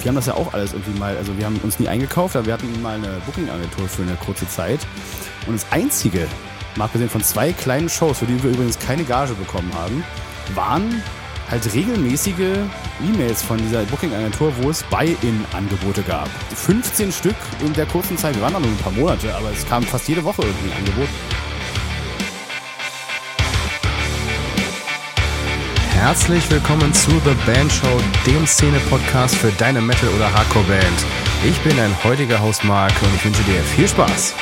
Wir haben das ja auch alles irgendwie mal, also wir haben uns nie eingekauft, aber wir hatten mal eine Booking-Agentur für eine kurze Zeit. Und das Einzige, mal abgesehen von zwei kleinen Shows, für die wir übrigens keine Gage bekommen haben, waren halt regelmäßige E-Mails von dieser Booking-Agentur, wo es Buy-In-Angebote gab. 15 Stück in der kurzen Zeit. Wir waren da nur ein paar Monate, aber es kam fast jede Woche irgendwie ein Angebot. Herzlich willkommen zu The Band Show, dem Szene-Podcast für deine Metal- oder Hardcore-Band. Ich bin dein heutiger Host Marc und ich wünsche dir viel Spaß.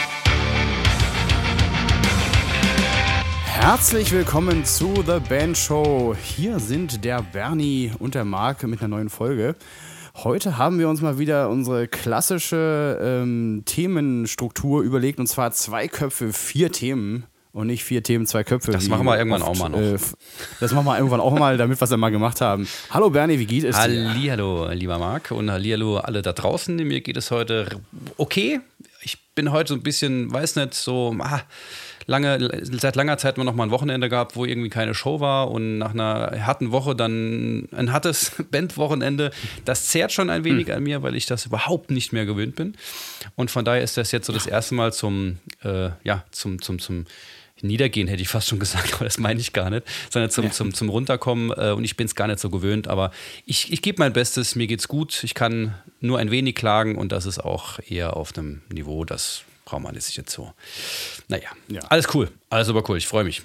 Herzlich willkommen zu The Band Show. Hier sind der Bernie und der Marc mit einer neuen Folge. Heute haben wir uns mal wieder unsere klassische ähm, Themenstruktur überlegt und zwar zwei Köpfe, vier Themen und nicht vier Themen, zwei Köpfe. Das machen wir irgendwann oft, auch mal noch. Äh, das machen wir irgendwann auch mal, damit wir es dann mal gemacht haben. Hallo Bernie, wie geht es dir? Hallihallo, lieber Marc und hallihallo alle da draußen. Mir geht es heute okay. Ich bin heute so ein bisschen, weiß nicht, so ah, lange, seit langer Zeit nur noch mal ein Wochenende gehabt, wo irgendwie keine Show war und nach einer harten Woche dann ein hartes Bandwochenende. Das zehrt schon ein wenig hm. an mir, weil ich das überhaupt nicht mehr gewöhnt bin. Und von daher ist das jetzt so das erste Mal zum, äh, ja, zum, zum, zum Niedergehen hätte ich fast schon gesagt, aber das meine ich gar nicht, sondern zum, ja. zum, zum Runterkommen äh, und ich bin es gar nicht so gewöhnt, aber ich, ich gebe mein Bestes, mir geht's gut, ich kann nur ein wenig klagen und das ist auch eher auf einem Niveau, das braucht man sich jetzt so. Naja, ja. alles cool, alles aber cool, ich freue mich.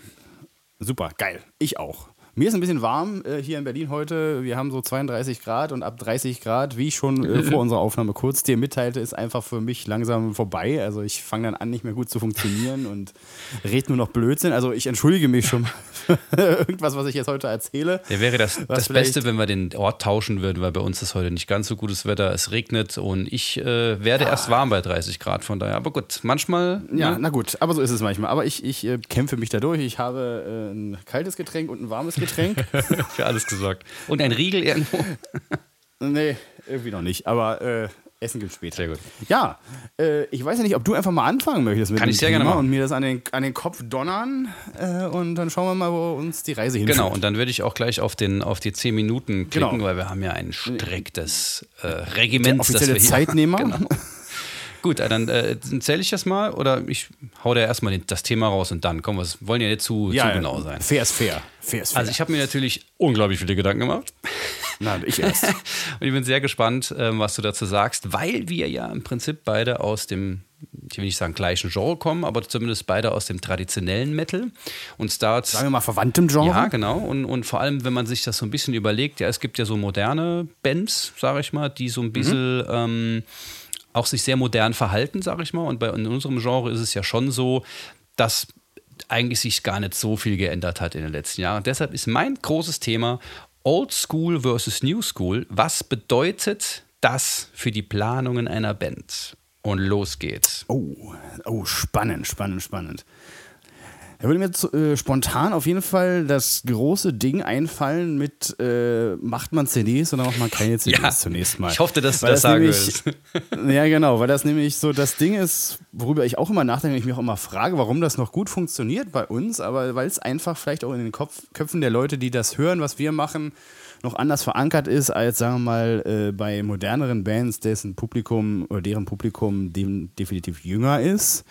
Super, geil, ich auch. Mir ist ein bisschen warm äh, hier in Berlin heute. Wir haben so 32 Grad und ab 30 Grad, wie ich schon äh, vor unserer Aufnahme kurz dir mitteilte, ist einfach für mich langsam vorbei. Also ich fange dann an, nicht mehr gut zu funktionieren und rede nur noch Blödsinn. Also ich entschuldige mich schon für irgendwas, was ich jetzt heute erzähle. Ja, wäre das, das Beste, wenn wir den Ort tauschen würden, weil bei uns ist heute nicht ganz so gutes Wetter. Es regnet und ich äh, werde ja. erst warm bei 30 Grad. Von daher, aber gut, manchmal. Ja, ne? na gut, aber so ist es manchmal. Aber ich, ich äh, kämpfe mich dadurch. Ich habe äh, ein kaltes Getränk und ein warmes Getränk. Getränk. Für alles gesorgt. Und ein Riegel irgendwo? nee, irgendwie noch nicht. Aber äh, Essen gibt später. Sehr gut. Ja, äh, ich weiß ja nicht, ob du einfach mal anfangen möchtest mit Kann dem ich sehr Thema gerne machen. und mir das an den, an den Kopf donnern äh, und dann schauen wir mal, wo uns die Reise hinführt. Genau, und dann würde ich auch gleich auf, den, auf die 10 Minuten klicken, genau. weil wir haben ja ein striktes äh, Regiment. Der offizielle Zeitnehmer. genau. Gut, äh, dann äh, zähle ich das mal oder ich hau da erstmal das Thema raus und dann kommen wir. wollen ja nicht zu, ja, zu genau sein. Fair ist fair. fair, ist fair. Also ich habe mir natürlich unglaublich viele Gedanken gemacht. Nein, ich erst. und ich bin sehr gespannt, ähm, was du dazu sagst, weil wir ja im Prinzip beide aus dem ich will nicht sagen gleichen Genre kommen, aber zumindest beide aus dem traditionellen Metal und Starts. Sagen wir mal verwandtem Genre. Ja, genau. Und, und vor allem, wenn man sich das so ein bisschen überlegt, ja, es gibt ja so moderne Bands, sage ich mal, die so ein bisschen mhm. ähm, auch sich sehr modern verhalten, sage ich mal. Und bei in unserem Genre ist es ja schon so, dass eigentlich sich gar nicht so viel geändert hat in den letzten Jahren. Deshalb ist mein großes Thema Old School versus New School. Was bedeutet das für die Planungen einer Band? Und los geht's. Oh, oh spannend, spannend, spannend. Da würde mir zu, äh, spontan auf jeden Fall das große Ding einfallen mit, äh, macht man CDs oder macht man keine CDs ja, zunächst mal? Ich hoffe, dass du das, das sagen nämlich, Ja, genau, weil das nämlich so das Ding ist, worüber ich auch immer nachdenke, ich mich auch immer frage, warum das noch gut funktioniert bei uns, aber weil es einfach vielleicht auch in den Kopf, Köpfen der Leute, die das hören, was wir machen, noch anders verankert ist als, sagen wir mal, äh, bei moderneren Bands, dessen Publikum oder deren Publikum dem definitiv jünger ist.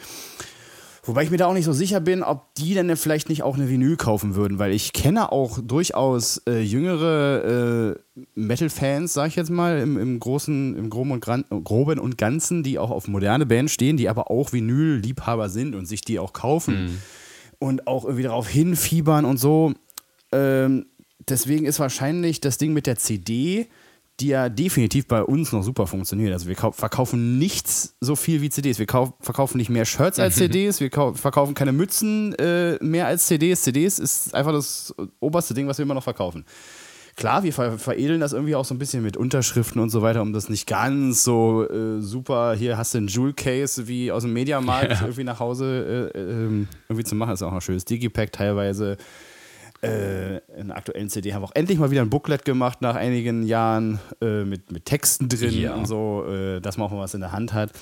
Wobei ich mir da auch nicht so sicher bin, ob die denn vielleicht nicht auch eine Vinyl kaufen würden, weil ich kenne auch durchaus äh, jüngere äh, Metal-Fans, sag ich jetzt mal, im, im großen, im groben und, Gran groben und Ganzen, die auch auf moderne Bands stehen, die aber auch Vinyl-Liebhaber sind und sich die auch kaufen mhm. und auch irgendwie darauf hinfiebern und so. Ähm, deswegen ist wahrscheinlich das Ding mit der CD die ja definitiv bei uns noch super funktioniert. Also wir verkaufen nichts so viel wie CDs. Wir verkaufen nicht mehr Shirts als CDs, wir verkaufen keine Mützen äh, mehr als CDs. CDs ist einfach das oberste Ding, was wir immer noch verkaufen. Klar, wir ver veredeln das irgendwie auch so ein bisschen mit Unterschriften und so weiter, um das nicht ganz so äh, super, hier hast du einen Jewel Case wie aus dem Mediamarkt ja. irgendwie nach Hause äh, ähm, irgendwie zu machen. Das ist auch ein schönes Digipack teilweise äh, in der aktuellen CD haben wir auch endlich mal wieder ein Booklet gemacht nach einigen Jahren äh, mit, mit Texten drin ja. und so, äh, dass man auch mal was in der Hand hat.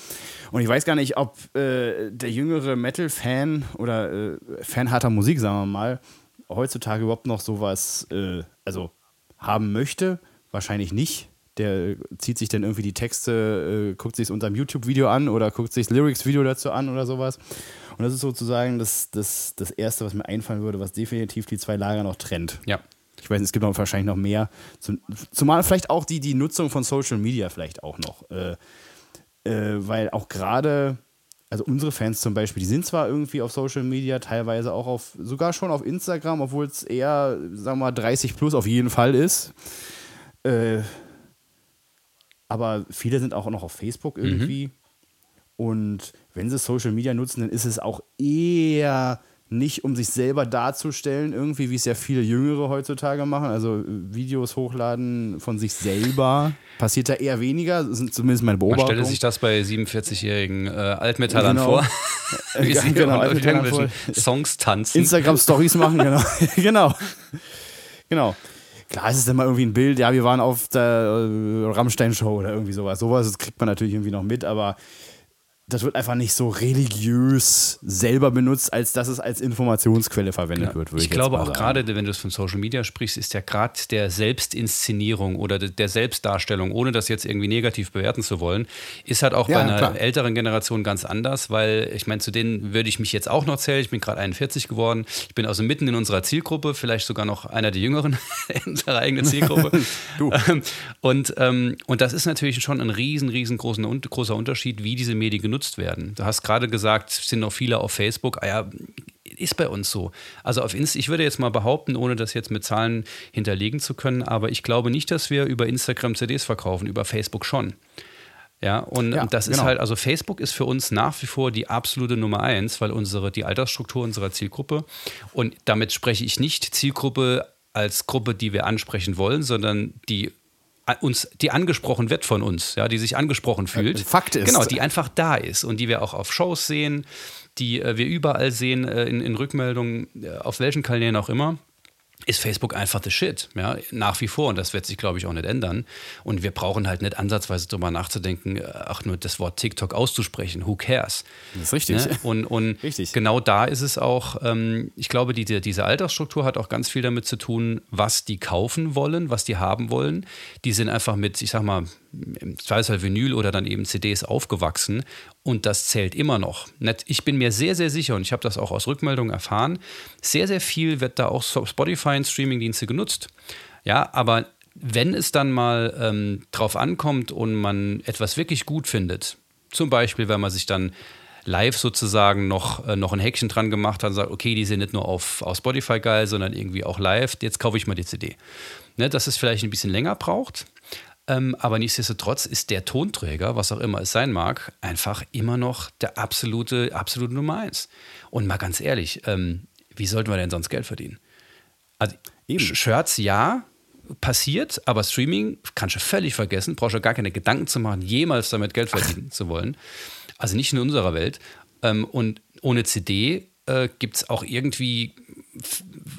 Und ich weiß gar nicht, ob äh, der jüngere Metal-Fan oder äh, Fan harter Musik, sagen wir mal, heutzutage überhaupt noch sowas, äh, also haben möchte, wahrscheinlich nicht. Der zieht sich dann irgendwie die Texte, guckt sich es unter einem YouTube-Video an oder guckt sich das Lyrics-Video dazu an oder sowas. Und das ist sozusagen das, das, das Erste, was mir einfallen würde, was definitiv die zwei Lager noch trennt. Ja. Ich weiß, es gibt auch wahrscheinlich noch mehr. Zumal vielleicht auch die, die Nutzung von Social Media vielleicht auch noch. Äh, äh, weil auch gerade, also unsere Fans zum Beispiel, die sind zwar irgendwie auf Social Media, teilweise auch auf, sogar schon auf Instagram, obwohl es eher, sagen wir mal, 30 plus auf jeden Fall ist. Äh, aber viele sind auch noch auf Facebook irgendwie. Mhm. Und wenn sie Social Media nutzen, dann ist es auch eher nicht, um sich selber darzustellen, irgendwie, wie es ja viele Jüngere heutzutage machen. Also äh, Videos hochladen von sich selber passiert da eher weniger, das sind zumindest meine Beobachtung. Man stelle sich das bei 47-jährigen äh, Altmetallern genau. vor. wie sie genau, Altmetallern vor. Songs tanzen. Instagram-Stories machen, genau. genau. Genau. Klar ist es dann mal irgendwie ein Bild, ja, wir waren auf der äh, Rammstein-Show oder irgendwie sowas. Sowas kriegt man natürlich irgendwie noch mit, aber das wird einfach nicht so religiös selber benutzt, als dass es als Informationsquelle verwendet ja. wird. Ich, ich glaube auch gerade, wenn du es von Social Media sprichst, ist ja gerade der Selbstinszenierung oder der Selbstdarstellung, ohne das jetzt irgendwie negativ bewerten zu wollen, ist halt auch ja, bei einer klar. älteren Generation ganz anders, weil ich meine, zu denen würde ich mich jetzt auch noch zählen. Ich bin gerade 41 geworden. Ich bin also mitten in unserer Zielgruppe, vielleicht sogar noch einer der Jüngeren in unserer eigenen Zielgruppe. du. Ähm, und, ähm, und das ist natürlich schon ein riesen, riesengroßer Unterschied, wie diese Medien genutzt werden. Du hast gerade gesagt, es sind noch viele auf Facebook. Ah ja, ist bei uns so. Also auf Insta, ich würde jetzt mal behaupten, ohne das jetzt mit Zahlen hinterlegen zu können, aber ich glaube nicht, dass wir über Instagram CDs verkaufen, über Facebook schon. Ja, und, ja, das genau. ist halt, also Facebook ist für uns nach wie vor die absolute Nummer eins, weil unsere, die Altersstruktur unserer Zielgruppe, und damit spreche ich nicht Zielgruppe als Gruppe, die wir ansprechen wollen, sondern die uns, die angesprochen wird von uns, ja, die sich angesprochen fühlt. Fakt ist. Genau, die einfach da ist und die wir auch auf Shows sehen, die äh, wir überall sehen äh, in, in Rückmeldungen, äh, auf welchen Kanälen auch immer ist Facebook einfach the shit, ja, nach wie vor. Und das wird sich, glaube ich, auch nicht ändern. Und wir brauchen halt nicht ansatzweise darüber nachzudenken, äh, ach, nur das Wort TikTok auszusprechen. Who cares? Das ist richtig. Ne? Und, und richtig. genau da ist es auch, ähm, ich glaube, die, diese Altersstruktur hat auch ganz viel damit zu tun, was die kaufen wollen, was die haben wollen. Die sind einfach mit, ich sag mal, im Zweifelsfall Vinyl oder dann eben CDs aufgewachsen und das zählt immer noch. Ich bin mir sehr, sehr sicher und ich habe das auch aus Rückmeldungen erfahren, sehr, sehr viel wird da auch Spotify und Streamingdienste genutzt. Ja, aber wenn es dann mal ähm, drauf ankommt und man etwas wirklich gut findet, zum Beispiel, wenn man sich dann live sozusagen noch, äh, noch ein Häkchen dran gemacht hat und sagt, okay, die sind nicht nur auf, auf Spotify geil, sondern irgendwie auch live, jetzt kaufe ich mal die CD. Ne, dass es vielleicht ein bisschen länger braucht, ähm, aber nichtsdestotrotz ist der Tonträger, was auch immer es sein mag, einfach immer noch der absolute, absolute Nummer eins. Und mal ganz ehrlich, ähm, wie sollten wir denn sonst Geld verdienen? Also, Eben. Shirts ja, passiert, aber Streaming kannst du völlig vergessen, brauchst du gar keine Gedanken zu machen, jemals damit Geld verdienen zu wollen. Also nicht in unserer Welt. Ähm, und ohne CD äh, gibt es auch irgendwie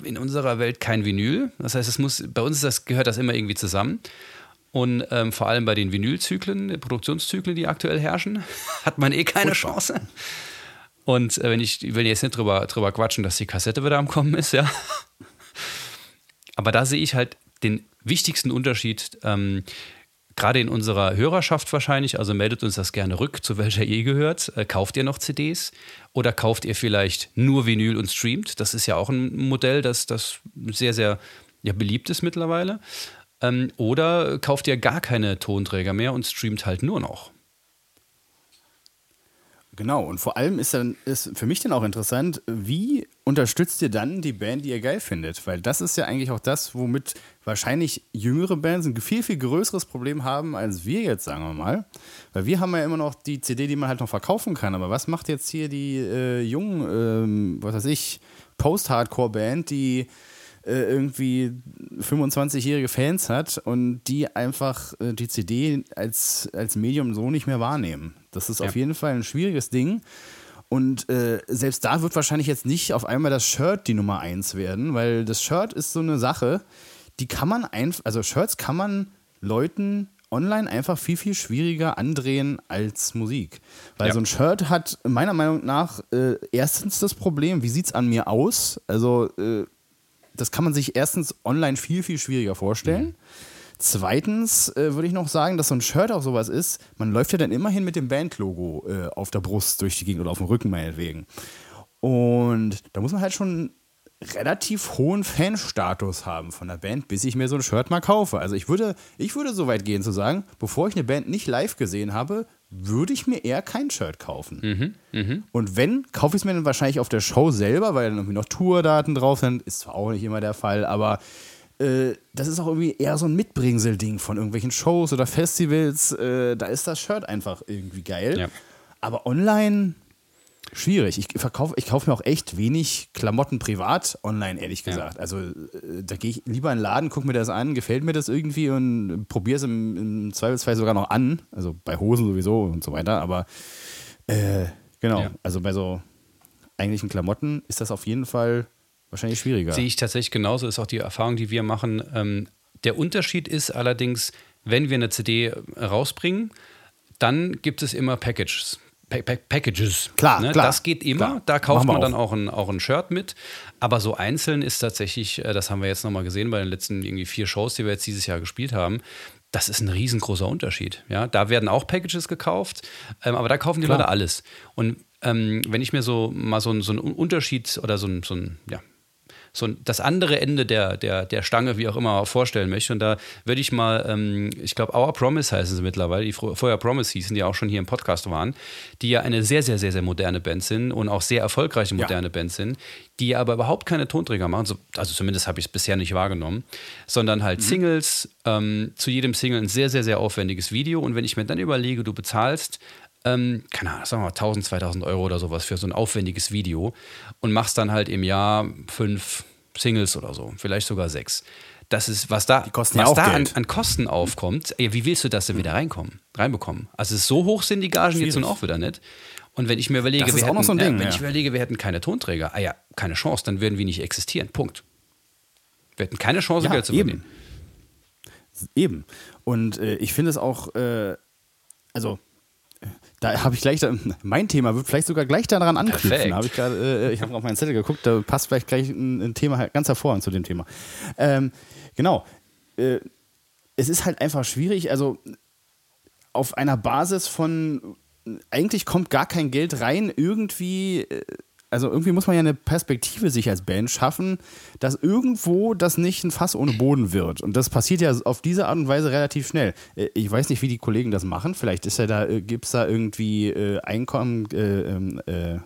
in unserer Welt kein Vinyl. Das heißt, es muss, bei uns das, gehört das immer irgendwie zusammen. Und ähm, vor allem bei den Vinylzyklen, Produktionszyklen, die aktuell herrschen, hat man eh keine Furchtbar. Chance. Und äh, wenn ich will jetzt nicht drüber, drüber quatschen, dass die Kassette wieder am Kommen ist, ja. Aber da sehe ich halt den wichtigsten Unterschied, ähm, gerade in unserer Hörerschaft wahrscheinlich, also meldet uns das gerne rück, zu welcher ihr gehört. Äh, kauft ihr noch CDs oder kauft ihr vielleicht nur Vinyl und streamt? Das ist ja auch ein Modell, das, das sehr, sehr ja, beliebt ist mittlerweile. Ähm, oder kauft ihr gar keine Tonträger mehr und streamt halt nur noch. Genau, und vor allem ist dann ist für mich dann auch interessant, wie unterstützt ihr dann die Band, die ihr geil findet? Weil das ist ja eigentlich auch das, womit wahrscheinlich jüngere Bands ein viel, viel größeres Problem haben als wir jetzt, sagen wir mal. Weil wir haben ja immer noch die CD, die man halt noch verkaufen kann. Aber was macht jetzt hier die äh, jungen, ähm, was weiß ich, Post-Hardcore-Band, die äh, irgendwie 25-jährige Fans hat und die einfach äh, die CD als, als Medium so nicht mehr wahrnehmen. Das ist ja. auf jeden Fall ein schwieriges Ding. Und äh, selbst da wird wahrscheinlich jetzt nicht auf einmal das Shirt die Nummer eins werden, weil das Shirt ist so eine Sache, die kann man einfach, also Shirts kann man Leuten online einfach viel, viel schwieriger andrehen als Musik. Weil ja. so ein Shirt hat meiner Meinung nach äh, erstens das Problem, wie sieht es an mir aus? Also äh, das kann man sich erstens online viel, viel schwieriger vorstellen. Mhm. Zweitens äh, würde ich noch sagen, dass so ein Shirt auch sowas ist, man läuft ja dann immerhin mit dem Bandlogo äh, auf der Brust durch die Gegend oder auf dem Rücken meinetwegen. Und da muss man halt schon relativ hohen Fanstatus haben von der Band, bis ich mir so ein Shirt mal kaufe. Also ich würde, ich würde so weit gehen zu sagen, bevor ich eine Band nicht live gesehen habe, würde ich mir eher kein Shirt kaufen. Mhm, mh. Und wenn, kaufe ich es mir dann wahrscheinlich auf der Show selber, weil dann irgendwie noch Tourdaten drauf sind. Ist zwar auch nicht immer der Fall, aber äh, das ist auch irgendwie eher so ein Mitbringsel-Ding von irgendwelchen Shows oder Festivals. Äh, da ist das Shirt einfach irgendwie geil. Ja. Aber online schwierig. Ich verkaufe, ich kaufe mir auch echt wenig Klamotten privat online, ehrlich gesagt. Ja. Also äh, da gehe ich lieber in den Laden, gucke mir das an, gefällt mir das irgendwie und probiere es im, im, Zweifelsfall sogar noch an. Also bei Hosen sowieso und so weiter. Aber äh, genau, ja. also bei so eigentlichen Klamotten ist das auf jeden Fall wahrscheinlich schwieriger. Sehe ich tatsächlich genauso, ist auch die Erfahrung, die wir machen. Ähm, der Unterschied ist allerdings, wenn wir eine CD rausbringen, dann gibt es immer Packages. Packages. Klar, ne? klar. Das geht immer. Klar. Da kauft man dann auch ein, auch ein Shirt mit. Aber so einzeln ist tatsächlich, äh, das haben wir jetzt nochmal gesehen bei den letzten irgendwie vier Shows, die wir jetzt dieses Jahr gespielt haben. Das ist ein riesengroßer Unterschied. Ja, da werden auch Packages gekauft, ähm, aber da kaufen die klar. Leute alles. Und ähm, wenn ich mir so mal so, so einen Unterschied oder so ein, so ein ja, so das andere Ende der, der, der Stange, wie auch immer, vorstellen möchte. Und da würde ich mal, ähm, ich glaube, Our Promise heißen sie mittlerweile, die vorher Promise hießen, die auch schon hier im Podcast waren, die ja eine sehr, sehr, sehr, sehr moderne Band sind und auch sehr erfolgreiche moderne ja. Band sind, die aber überhaupt keine Tonträger machen, so, also zumindest habe ich es bisher nicht wahrgenommen, sondern halt mhm. Singles, ähm, zu jedem Single ein sehr, sehr, sehr aufwendiges Video. Und wenn ich mir dann überlege, du bezahlst ähm, keine Ahnung, sagen wir mal 1000, 2000 Euro oder sowas für so ein aufwendiges Video und machst dann halt im Jahr fünf Singles oder so, vielleicht sogar sechs. Das ist, was da, was ja da an, an, Kosten aufkommt, ey, wie willst du das denn wieder reinkommen, reinbekommen? Also so hoch sind die Gagen Schwierig. jetzt nun auch wieder nicht. Und wenn ich mir überlege, wir hätten, so Ding, äh, wenn ja. ich überlege, wir hätten keine Tonträger, ah ja, keine Chance, dann würden wir nicht existieren. Punkt. Wir hätten keine Chance, ja, Geld zu verdienen. Eben. Und äh, ich finde es auch, äh, also da habe ich gleich, mein Thema wird vielleicht sogar gleich daran anknüpfen. Hab ich äh, ich habe auf meinen Zettel geguckt, da passt vielleicht gleich ein, ein Thema ganz hervorragend zu dem Thema. Ähm, genau. Äh, es ist halt einfach schwierig, also auf einer Basis von eigentlich kommt gar kein Geld rein, irgendwie äh, also irgendwie muss man ja eine Perspektive sich als Band schaffen, dass irgendwo das nicht ein Fass ohne Boden wird. Und das passiert ja auf diese Art und Weise relativ schnell. Äh, ich weiß nicht, wie die Kollegen das machen. Vielleicht ist ja da, äh, gibt es da irgendwie äh, Einkommen, äh, ähm, äh,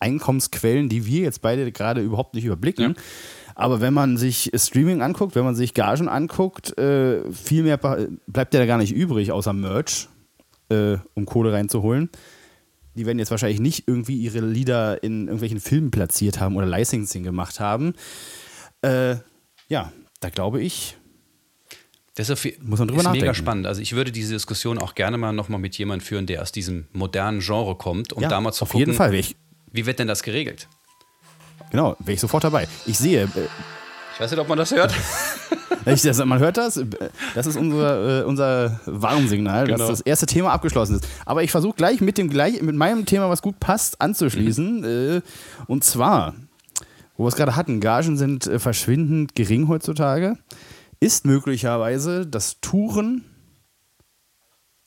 Einkommensquellen, die wir jetzt beide gerade überhaupt nicht überblicken. Ja. Aber wenn man sich Streaming anguckt, wenn man sich Gagen anguckt, viel mehr bleibt ja da gar nicht übrig, außer Merch, um Kohle reinzuholen die werden jetzt wahrscheinlich nicht irgendwie ihre Lieder in irgendwelchen Filmen platziert haben oder Licensing gemacht haben. Äh, ja, da glaube ich, das ist, Muss man drüber ist nachdenken. mega spannend. Also ich würde diese Diskussion auch gerne mal nochmal mit jemandem führen, der aus diesem modernen Genre kommt, um ja, da mal zu auf gucken, jeden Fall. Ich, wie wird denn das geregelt? Genau, wäre ich sofort dabei. Ich sehe. Ich weiß nicht, ob man das hört. Ich, das, man hört das. Das ist unser, äh, unser Warnsignal, genau. dass das erste Thema abgeschlossen ist. Aber ich versuche gleich mit, dem, gleich mit meinem Thema, was gut passt, anzuschließen. Mhm. Äh, und zwar, wo wir es gerade hatten, Gagen sind äh, verschwindend gering heutzutage. Ist möglicherweise das Touren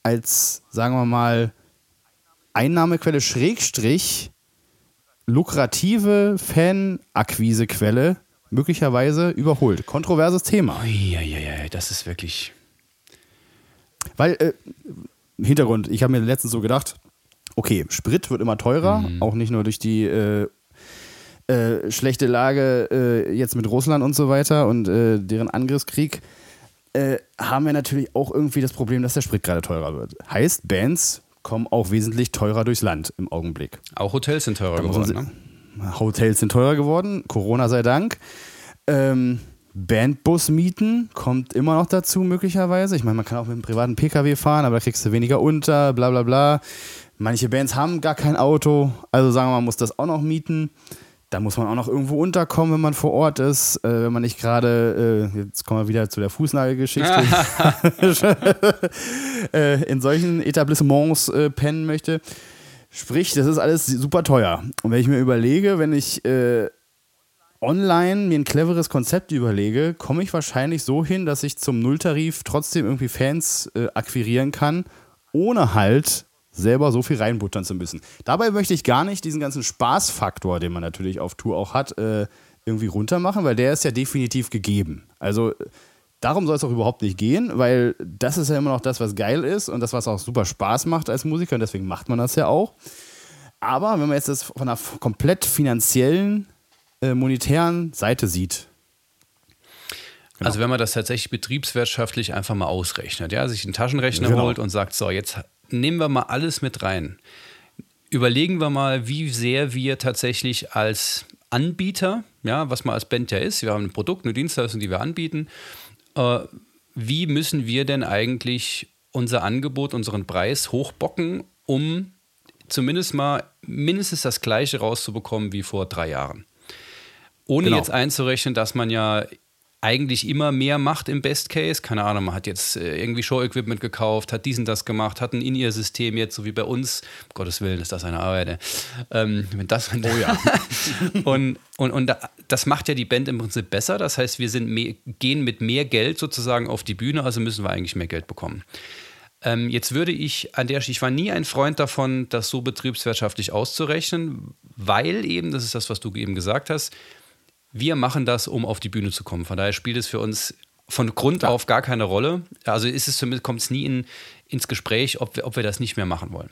als, sagen wir mal, Einnahmequelle Schrägstrich lukrative Fanakquisequelle möglicherweise überholt. Kontroverses Thema. Uiuiui, das ist wirklich. Weil, äh, Hintergrund, ich habe mir letztens so gedacht, okay, Sprit wird immer teurer, mhm. auch nicht nur durch die äh, äh, schlechte Lage äh, jetzt mit Russland und so weiter und äh, deren Angriffskrieg. Äh, haben wir natürlich auch irgendwie das Problem, dass der Sprit gerade teurer wird. Heißt, Bands kommen auch wesentlich teurer durchs Land im Augenblick. Auch Hotels sind teurer geworden, ne? Hotels sind teurer geworden, Corona sei Dank. Ähm, Bandbus mieten kommt immer noch dazu, möglicherweise. Ich meine, man kann auch mit einem privaten Pkw fahren, aber da kriegst du weniger unter, bla bla bla. Manche Bands haben gar kein Auto, also sagen wir mal, man muss das auch noch mieten. Da muss man auch noch irgendwo unterkommen, wenn man vor Ort ist. Äh, wenn man nicht gerade, äh, jetzt kommen wir wieder zu der Fußnagelgeschichte, äh, in solchen Etablissements äh, pennen möchte. Sprich, das ist alles super teuer. Und wenn ich mir überlege, wenn ich äh, online mir ein cleveres Konzept überlege, komme ich wahrscheinlich so hin, dass ich zum Nulltarif trotzdem irgendwie Fans äh, akquirieren kann, ohne halt selber so viel reinbuttern zu müssen. Dabei möchte ich gar nicht diesen ganzen Spaßfaktor, den man natürlich auf Tour auch hat, äh, irgendwie runtermachen, weil der ist ja definitiv gegeben. Also darum soll es auch überhaupt nicht gehen, weil das ist ja immer noch das, was geil ist und das, was auch super Spaß macht als Musiker und deswegen macht man das ja auch. Aber wenn man jetzt das von einer komplett finanziellen, äh, monetären Seite sieht, Genau. Also wenn man das tatsächlich betriebswirtschaftlich einfach mal ausrechnet, ja, sich einen Taschenrechner genau. holt und sagt, so, jetzt nehmen wir mal alles mit rein. Überlegen wir mal, wie sehr wir tatsächlich als Anbieter, ja, was man als Band ja ist, wir haben ein Produkt, eine Dienstleistung, die wir anbieten, äh, wie müssen wir denn eigentlich unser Angebot, unseren Preis hochbocken, um zumindest mal mindestens das gleiche rauszubekommen wie vor drei Jahren. Ohne genau. jetzt einzurechnen, dass man ja eigentlich immer mehr macht im Best Case. Keine Ahnung, man hat jetzt äh, irgendwie Show-Equipment gekauft, hat diesen das gemacht, hat ein In-Ear-System jetzt, so wie bei uns. Um Gottes Willen, ist das eine Arbeit. Ähm, wenn das, wenn oh ja. und, und, und das macht ja die Band im Prinzip besser. Das heißt, wir sind mehr, gehen mit mehr Geld sozusagen auf die Bühne, also müssen wir eigentlich mehr Geld bekommen. Ähm, jetzt würde ich an der Stelle, ich war nie ein Freund davon, das so betriebswirtschaftlich auszurechnen, weil eben, das ist das, was du eben gesagt hast, wir machen das, um auf die Bühne zu kommen. Von daher spielt es für uns von Grund Klar. auf gar keine Rolle. Also ist es kommt es nie in, ins Gespräch, ob wir, ob wir das nicht mehr machen wollen.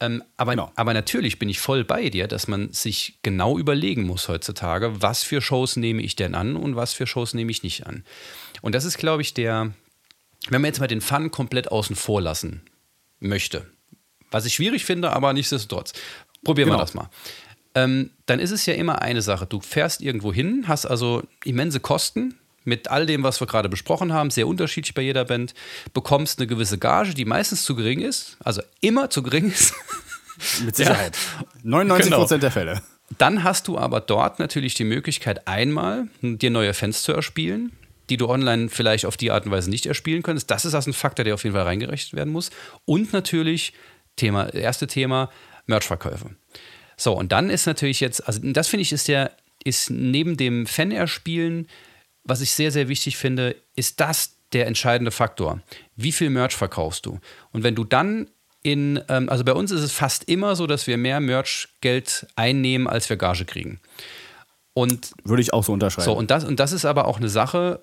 Ähm, aber, genau. aber natürlich bin ich voll bei dir, dass man sich genau überlegen muss heutzutage, was für Shows nehme ich denn an und was für Shows nehme ich nicht an. Und das ist, glaube ich, der, wenn man jetzt mal den Fun komplett außen vor lassen möchte, was ich schwierig finde, aber nichtsdestotrotz, probieren genau. wir das mal ähm, dann ist es ja immer eine Sache. Du fährst irgendwo hin, hast also immense Kosten mit all dem, was wir gerade besprochen haben, sehr unterschiedlich bei jeder Band, bekommst eine gewisse Gage, die meistens zu gering ist, also immer zu gering ist. Mit Sicherheit. Ja. 99 Prozent genau. der Fälle. Dann hast du aber dort natürlich die Möglichkeit, einmal dir neue Fans zu erspielen, die du online vielleicht auf die Art und Weise nicht erspielen könntest. Das ist also ein Faktor, der auf jeden Fall reingerechnet werden muss. Und natürlich, Thema, erste Thema, Merchverkäufe. So, und dann ist natürlich jetzt, also das finde ich ist der, ist neben dem Fan-Erspielen, was ich sehr, sehr wichtig finde, ist das der entscheidende Faktor. Wie viel Merch verkaufst du? Und wenn du dann in, ähm, also bei uns ist es fast immer so, dass wir mehr Merch-Geld einnehmen, als wir Gage kriegen. Und würde ich auch so unterschreiben. So, und das, und das ist aber auch eine Sache,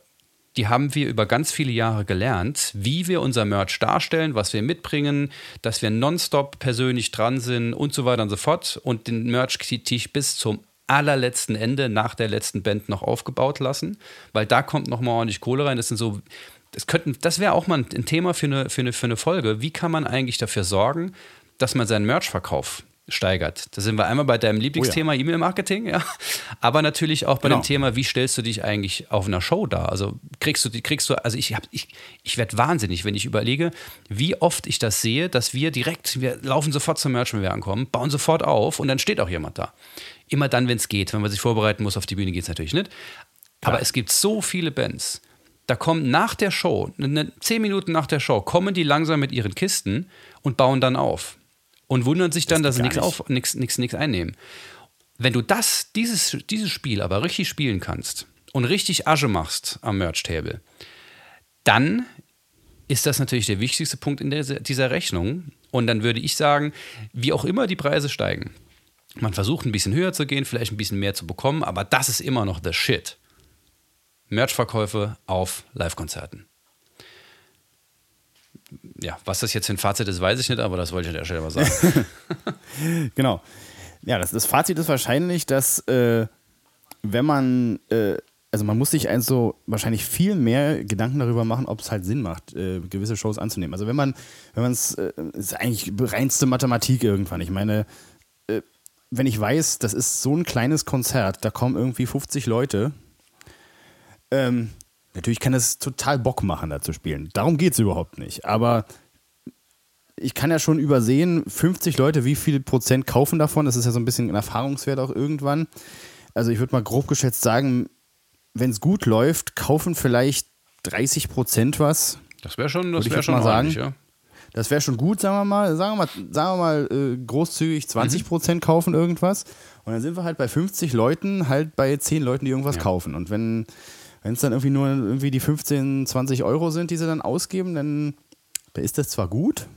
die haben wir über ganz viele Jahre gelernt, wie wir unser Merch darstellen, was wir mitbringen, dass wir nonstop persönlich dran sind und so weiter und so fort und den Merch-Tisch bis zum allerletzten Ende nach der letzten Band noch aufgebaut lassen, weil da kommt noch mal ordentlich Kohle rein. Das sind so, das das wäre auch mal ein Thema für eine, für, eine, für eine Folge. Wie kann man eigentlich dafür sorgen, dass man seinen Merch-Verkauf steigert. Da sind wir einmal bei deinem Lieblingsthema oh ja. E-Mail-Marketing, ja. Aber natürlich auch bei genau. dem Thema, wie stellst du dich eigentlich auf einer Show dar? Also kriegst du, kriegst du, also ich, ich, ich werde wahnsinnig, wenn ich überlege, wie oft ich das sehe, dass wir direkt, wir laufen sofort zum Merch, wenn wir ankommen, bauen sofort auf und dann steht auch jemand da. Immer dann, wenn es geht. Wenn man sich vorbereiten muss auf die Bühne, geht es natürlich nicht. Klar. Aber es gibt so viele Bands, da kommen nach der Show, ne, zehn Minuten nach der Show, kommen die langsam mit ihren Kisten und bauen dann auf und wundern sich dann, das dass sie nichts nichts, nichts, nichts einnehmen. Wenn du das, dieses, dieses Spiel aber richtig spielen kannst und richtig Asche machst am Merch-Table, dann ist das natürlich der wichtigste Punkt in der, dieser Rechnung. Und dann würde ich sagen, wie auch immer die Preise steigen, man versucht ein bisschen höher zu gehen, vielleicht ein bisschen mehr zu bekommen, aber das ist immer noch the shit. Merch-Verkäufe auf Live-Konzerten ja, was das jetzt für ein Fazit ist, weiß ich nicht, aber das wollte ich an der Stelle mal sagen. genau. Ja, das, das, Fazit ist wahrscheinlich, dass äh, wenn man, äh, also man muss sich also wahrscheinlich viel mehr Gedanken darüber machen, ob es halt Sinn macht, äh, gewisse Shows anzunehmen. Also wenn man, wenn man es, äh, ist eigentlich reinste Mathematik irgendwann. Ich meine, äh, wenn ich weiß, das ist so ein kleines Konzert, da kommen irgendwie 50 Leute, ähm, Natürlich kann es total Bock machen, da zu spielen. Darum geht es überhaupt nicht. Aber ich kann ja schon übersehen, 50 Leute, wie viel Prozent kaufen davon? Das ist ja so ein bisschen ein Erfahrungswert auch irgendwann. Also ich würde mal grob geschätzt sagen, wenn es gut läuft, kaufen vielleicht 30 Prozent was. Das wäre schon, das wäre schon mal sagen. Ja. Das wäre schon gut, sagen wir mal, sagen wir mal, sagen wir mal äh, großzügig 20 Mhm. Prozent kaufen irgendwas. Und dann sind wir halt bei 50 Leuten, halt bei 10 Leuten, die irgendwas Ja. kaufen. Und wenn wenn es dann irgendwie nur irgendwie die 15, 20 Euro sind, die sie dann ausgeben, dann, ist das zwar gut,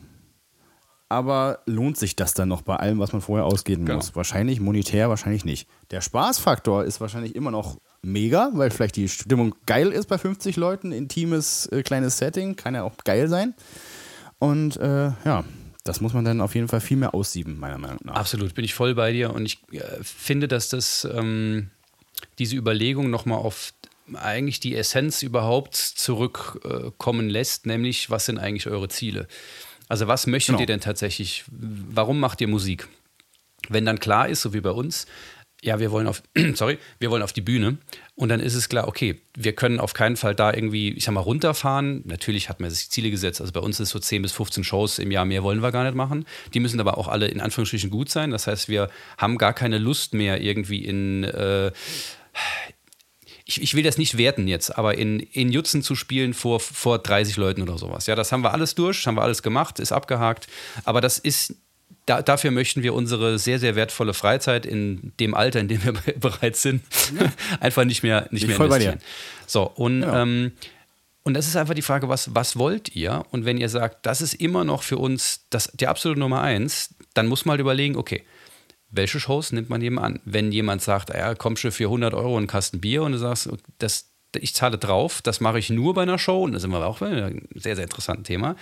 aber lohnt sich das dann noch bei allem, was man vorher ausgeben Genau. muss? Wahrscheinlich monetär, wahrscheinlich nicht. Der Spaßfaktor ist wahrscheinlich immer noch mega, weil vielleicht die Stimmung geil ist bei 50 Leuten, intimes äh, kleines Setting, kann ja auch geil sein. Und äh, ja, das muss man dann auf jeden Fall viel mehr aussieben, meiner Meinung nach. Absolut, bin ich voll bei dir und ich äh, finde, dass das ähm, diese Überlegung nochmal auf eigentlich die Essenz überhaupt zurückkommen lässt, nämlich was sind eigentlich eure Ziele? Also was möchtet Genau. ihr denn tatsächlich? Warum macht ihr Musik? Wenn dann klar ist, so wie bei uns, ja, wir wollen auf, sorry, wir wollen auf die Bühne und dann ist es klar, okay, wir können auf keinen Fall da irgendwie, ich sag mal, runterfahren. Natürlich hat man sich Ziele gesetzt. Also bei uns ist so 10 bis 15 Shows im Jahr, mehr wollen wir gar nicht machen. Die müssen aber auch alle in Anführungsstrichen gut sein. Das heißt, wir haben gar keine Lust mehr irgendwie in, äh, ich, ich will das nicht werten jetzt, aber in, in Jutzen zu spielen vor, vor 30 Leuten oder sowas. Ja, das haben wir alles durch, haben wir alles gemacht, ist abgehakt. Aber das ist, da, dafür möchten wir unsere sehr, sehr wertvolle Freizeit in dem Alter, in dem wir bereits sind, einfach nicht mehr, nicht mehr voll bei dir. investieren. So, und, Ja. ähm, und das ist einfach die Frage, was, was wollt ihr? Und wenn ihr sagt, das ist immer noch für uns das, die absolute Nummer eins, dann muss man halt überlegen, okay, welche Shows nimmt man eben an? Wenn jemand sagt, ja, komm schon für 100 Euro einen Kasten Bier und du sagst, das, ich zahle drauf, das mache ich nur bei einer Show, und da sind wir auch bei einem sehr, sehr interessanten Thema,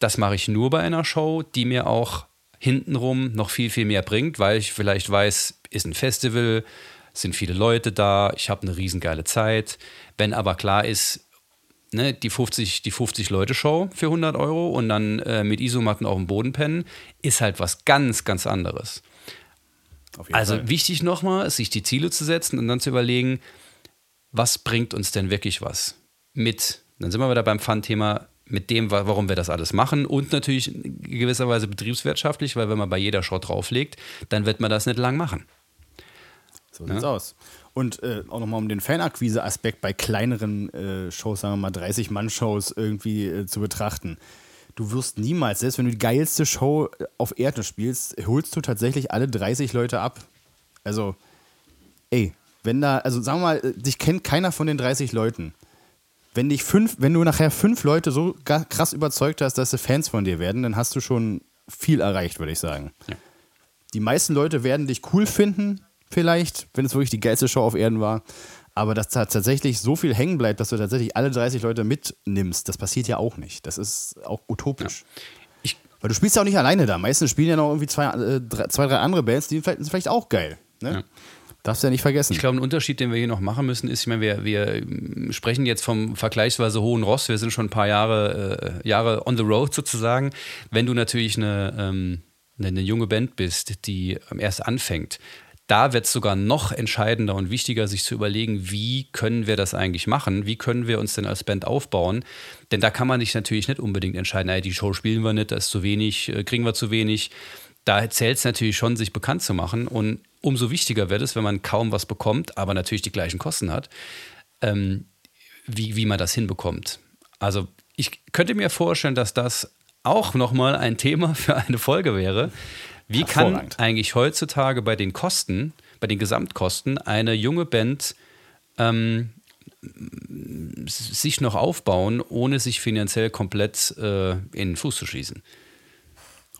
das mache ich nur bei einer Show, die mir auch hintenrum noch viel, viel mehr bringt, weil ich vielleicht weiß, ist ein Festival, sind viele Leute da, ich habe eine riesengeile Zeit. Wenn aber klar ist, ne, die 50, die 50 Leute Show für 100 Euro und dann äh, mit Isomatten auf dem Boden pennen, ist halt was ganz, ganz anderes. Also Fall. wichtig nochmal, sich die Ziele zu setzen und dann zu überlegen, was bringt uns denn wirklich was mit, dann sind wir wieder beim Fun-Thema, mit dem, wa- warum wir das alles machen und natürlich in gewisser Weise betriebswirtschaftlich, weil wenn man bei jeder Show drauflegt, dann wird man das nicht lang machen. So sieht's aus. Und äh, auch nochmal um den Fanakquise-Aspekt bei kleineren äh, Shows, sagen wir mal 30-Mann-Shows irgendwie äh, zu betrachten. Du wirst niemals, selbst wenn du die geilste Show äh, auf Erde spielst, holst du tatsächlich alle 30 Leute ab. Also, ey, wenn da, also sagen wir mal, äh, dich kennt keiner von den 30 Leuten. Wenn dich fünf, wenn du nachher fünf Leute so krass überzeugt hast, dass sie Fans von dir werden, dann hast du schon viel erreicht, würde ich sagen. Ja. Die meisten Leute werden dich cool finden, vielleicht, wenn es wirklich die geilste Show auf Erden war. Aber dass da tatsächlich so viel hängen bleibt, dass du tatsächlich alle 30 Leute mitnimmst, das passiert ja auch nicht. Das ist auch utopisch. Ich, Weil du spielst ja auch nicht alleine da. Meistens spielen ja noch irgendwie zwei, äh, drei, zwei drei andere Bands, die vielleicht, sind vielleicht auch geil. Ne? Ja. Darfst du ja nicht vergessen. Ich glaube, ein Unterschied, den wir hier noch machen müssen, ist, ich meine, wir, wir ähm, sprechen jetzt vom vergleichsweise hohen Ross, wir sind schon ein paar Jahre, äh, Jahre on the road sozusagen. Wenn du natürlich eine, ähm, eine, eine junge Band bist, die ähm, erst anfängt, da wird es sogar noch entscheidender und wichtiger, sich zu überlegen, wie können wir das eigentlich machen? Wie können wir uns denn als Band aufbauen? Denn da kann man sich natürlich nicht unbedingt entscheiden, ey, die Show spielen wir nicht, da ist zu wenig, äh, kriegen wir zu wenig. Da zählt es natürlich schon, sich bekannt zu machen. Und umso wichtiger wird es, wenn man kaum was bekommt, aber natürlich die gleichen Kosten hat, ähm, wie, wie man das hinbekommt. Also ich könnte mir vorstellen, dass das auch nochmal ein Thema für eine Folge wäre. Wie kann eigentlich heutzutage bei den Kosten, bei den Gesamtkosten, eine junge Band ähm, sich noch aufbauen, ohne sich finanziell komplett äh, in den Fuß zu schießen?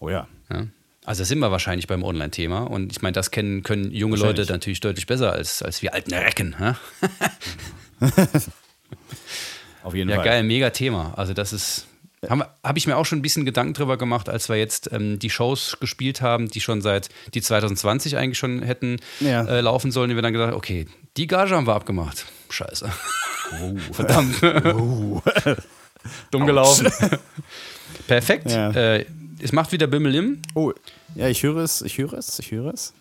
oh ja. Ja? Also sind wir wahrscheinlich beim Online-Thema und ich meine, das kennen, können junge. Leute natürlich deutlich besser als, als wir alten Recken. Ja, Auf jeden ja Fall. geil, mega Thema. Also das ist, habe hab ich mir auch schon ein bisschen Gedanken drüber gemacht, als wir jetzt ähm, die Shows gespielt haben, die schon seit, die 2020 eigentlich schon hätten Ja. äh, laufen sollen, die wir dann gesagt, okay, die Gage haben wir abgemacht. Scheiße. Oh. Verdammt. Dumm gelaufen. Perfekt. Ja. Äh, es macht wieder Bimmelim. Oh, ja, ich höre es, ich höre es, ich höre es.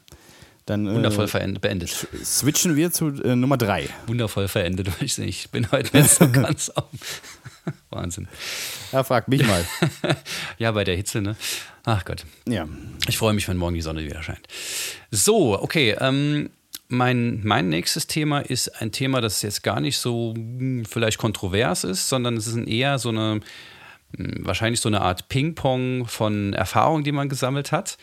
Dann Wundervoll äh, beendet. switchen wir zu äh, Nummer drei. Wundervoll verendet. Ich, ich bin heute nicht so ganz auf. Wahnsinn. Ja, frag mich mal. Ja, bei der Hitze, ne? Ach Gott. ja. Ich freue mich, wenn morgen die Sonne wieder scheint. So, okay. Ähm, mein, mein nächstes Thema ist ein Thema, das jetzt gar nicht so hm, vielleicht kontrovers ist, sondern es ist eher so eine, hm, wahrscheinlich so eine Art Ping-Pong von Erfahrungen, die man gesammelt hat.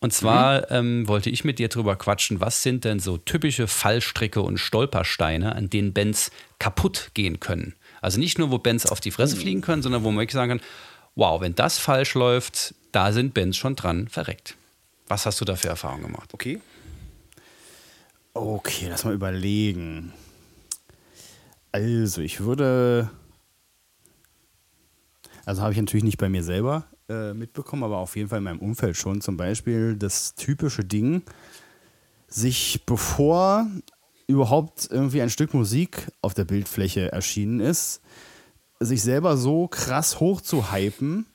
Und zwar mhm. ähm, wollte ich mit dir drüber quatschen, was sind denn so typische Fallstricke und Stolpersteine, an denen Bands kaputt gehen können. Also nicht nur, wo Bands auf die Fresse fliegen können, sondern wo man wirklich sagen kann, wow, wenn das falsch läuft, da sind Bands schon dran verreckt. Was hast du da für Erfahrungen gemacht? Okay. Okay, lass mal überlegen. Also, ich würde. Also habe ich natürlich nicht bei mir selber äh, mitbekommen, aber auf jeden Fall in meinem Umfeld schon. Zum Beispiel das typische Ding, sich bevor überhaupt irgendwie ein Stück Musik auf der Bildfläche erschienen ist, sich selber so krass hoch zu hypen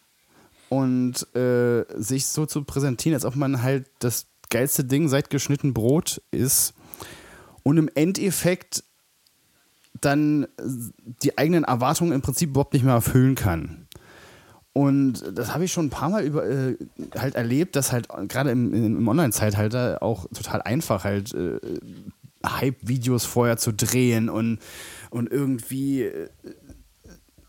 und äh, sich so zu präsentieren, als ob man halt das geilste Ding seit geschnitten Brot ist und im Endeffekt dann die eigenen Erwartungen im Prinzip überhaupt nicht mehr erfüllen kann. Und das habe ich schon ein paar Mal über, äh, halt erlebt, dass halt gerade im, im Online-Zeitalter auch total einfach halt äh, Hype-Videos vorher zu drehen und, und irgendwie äh,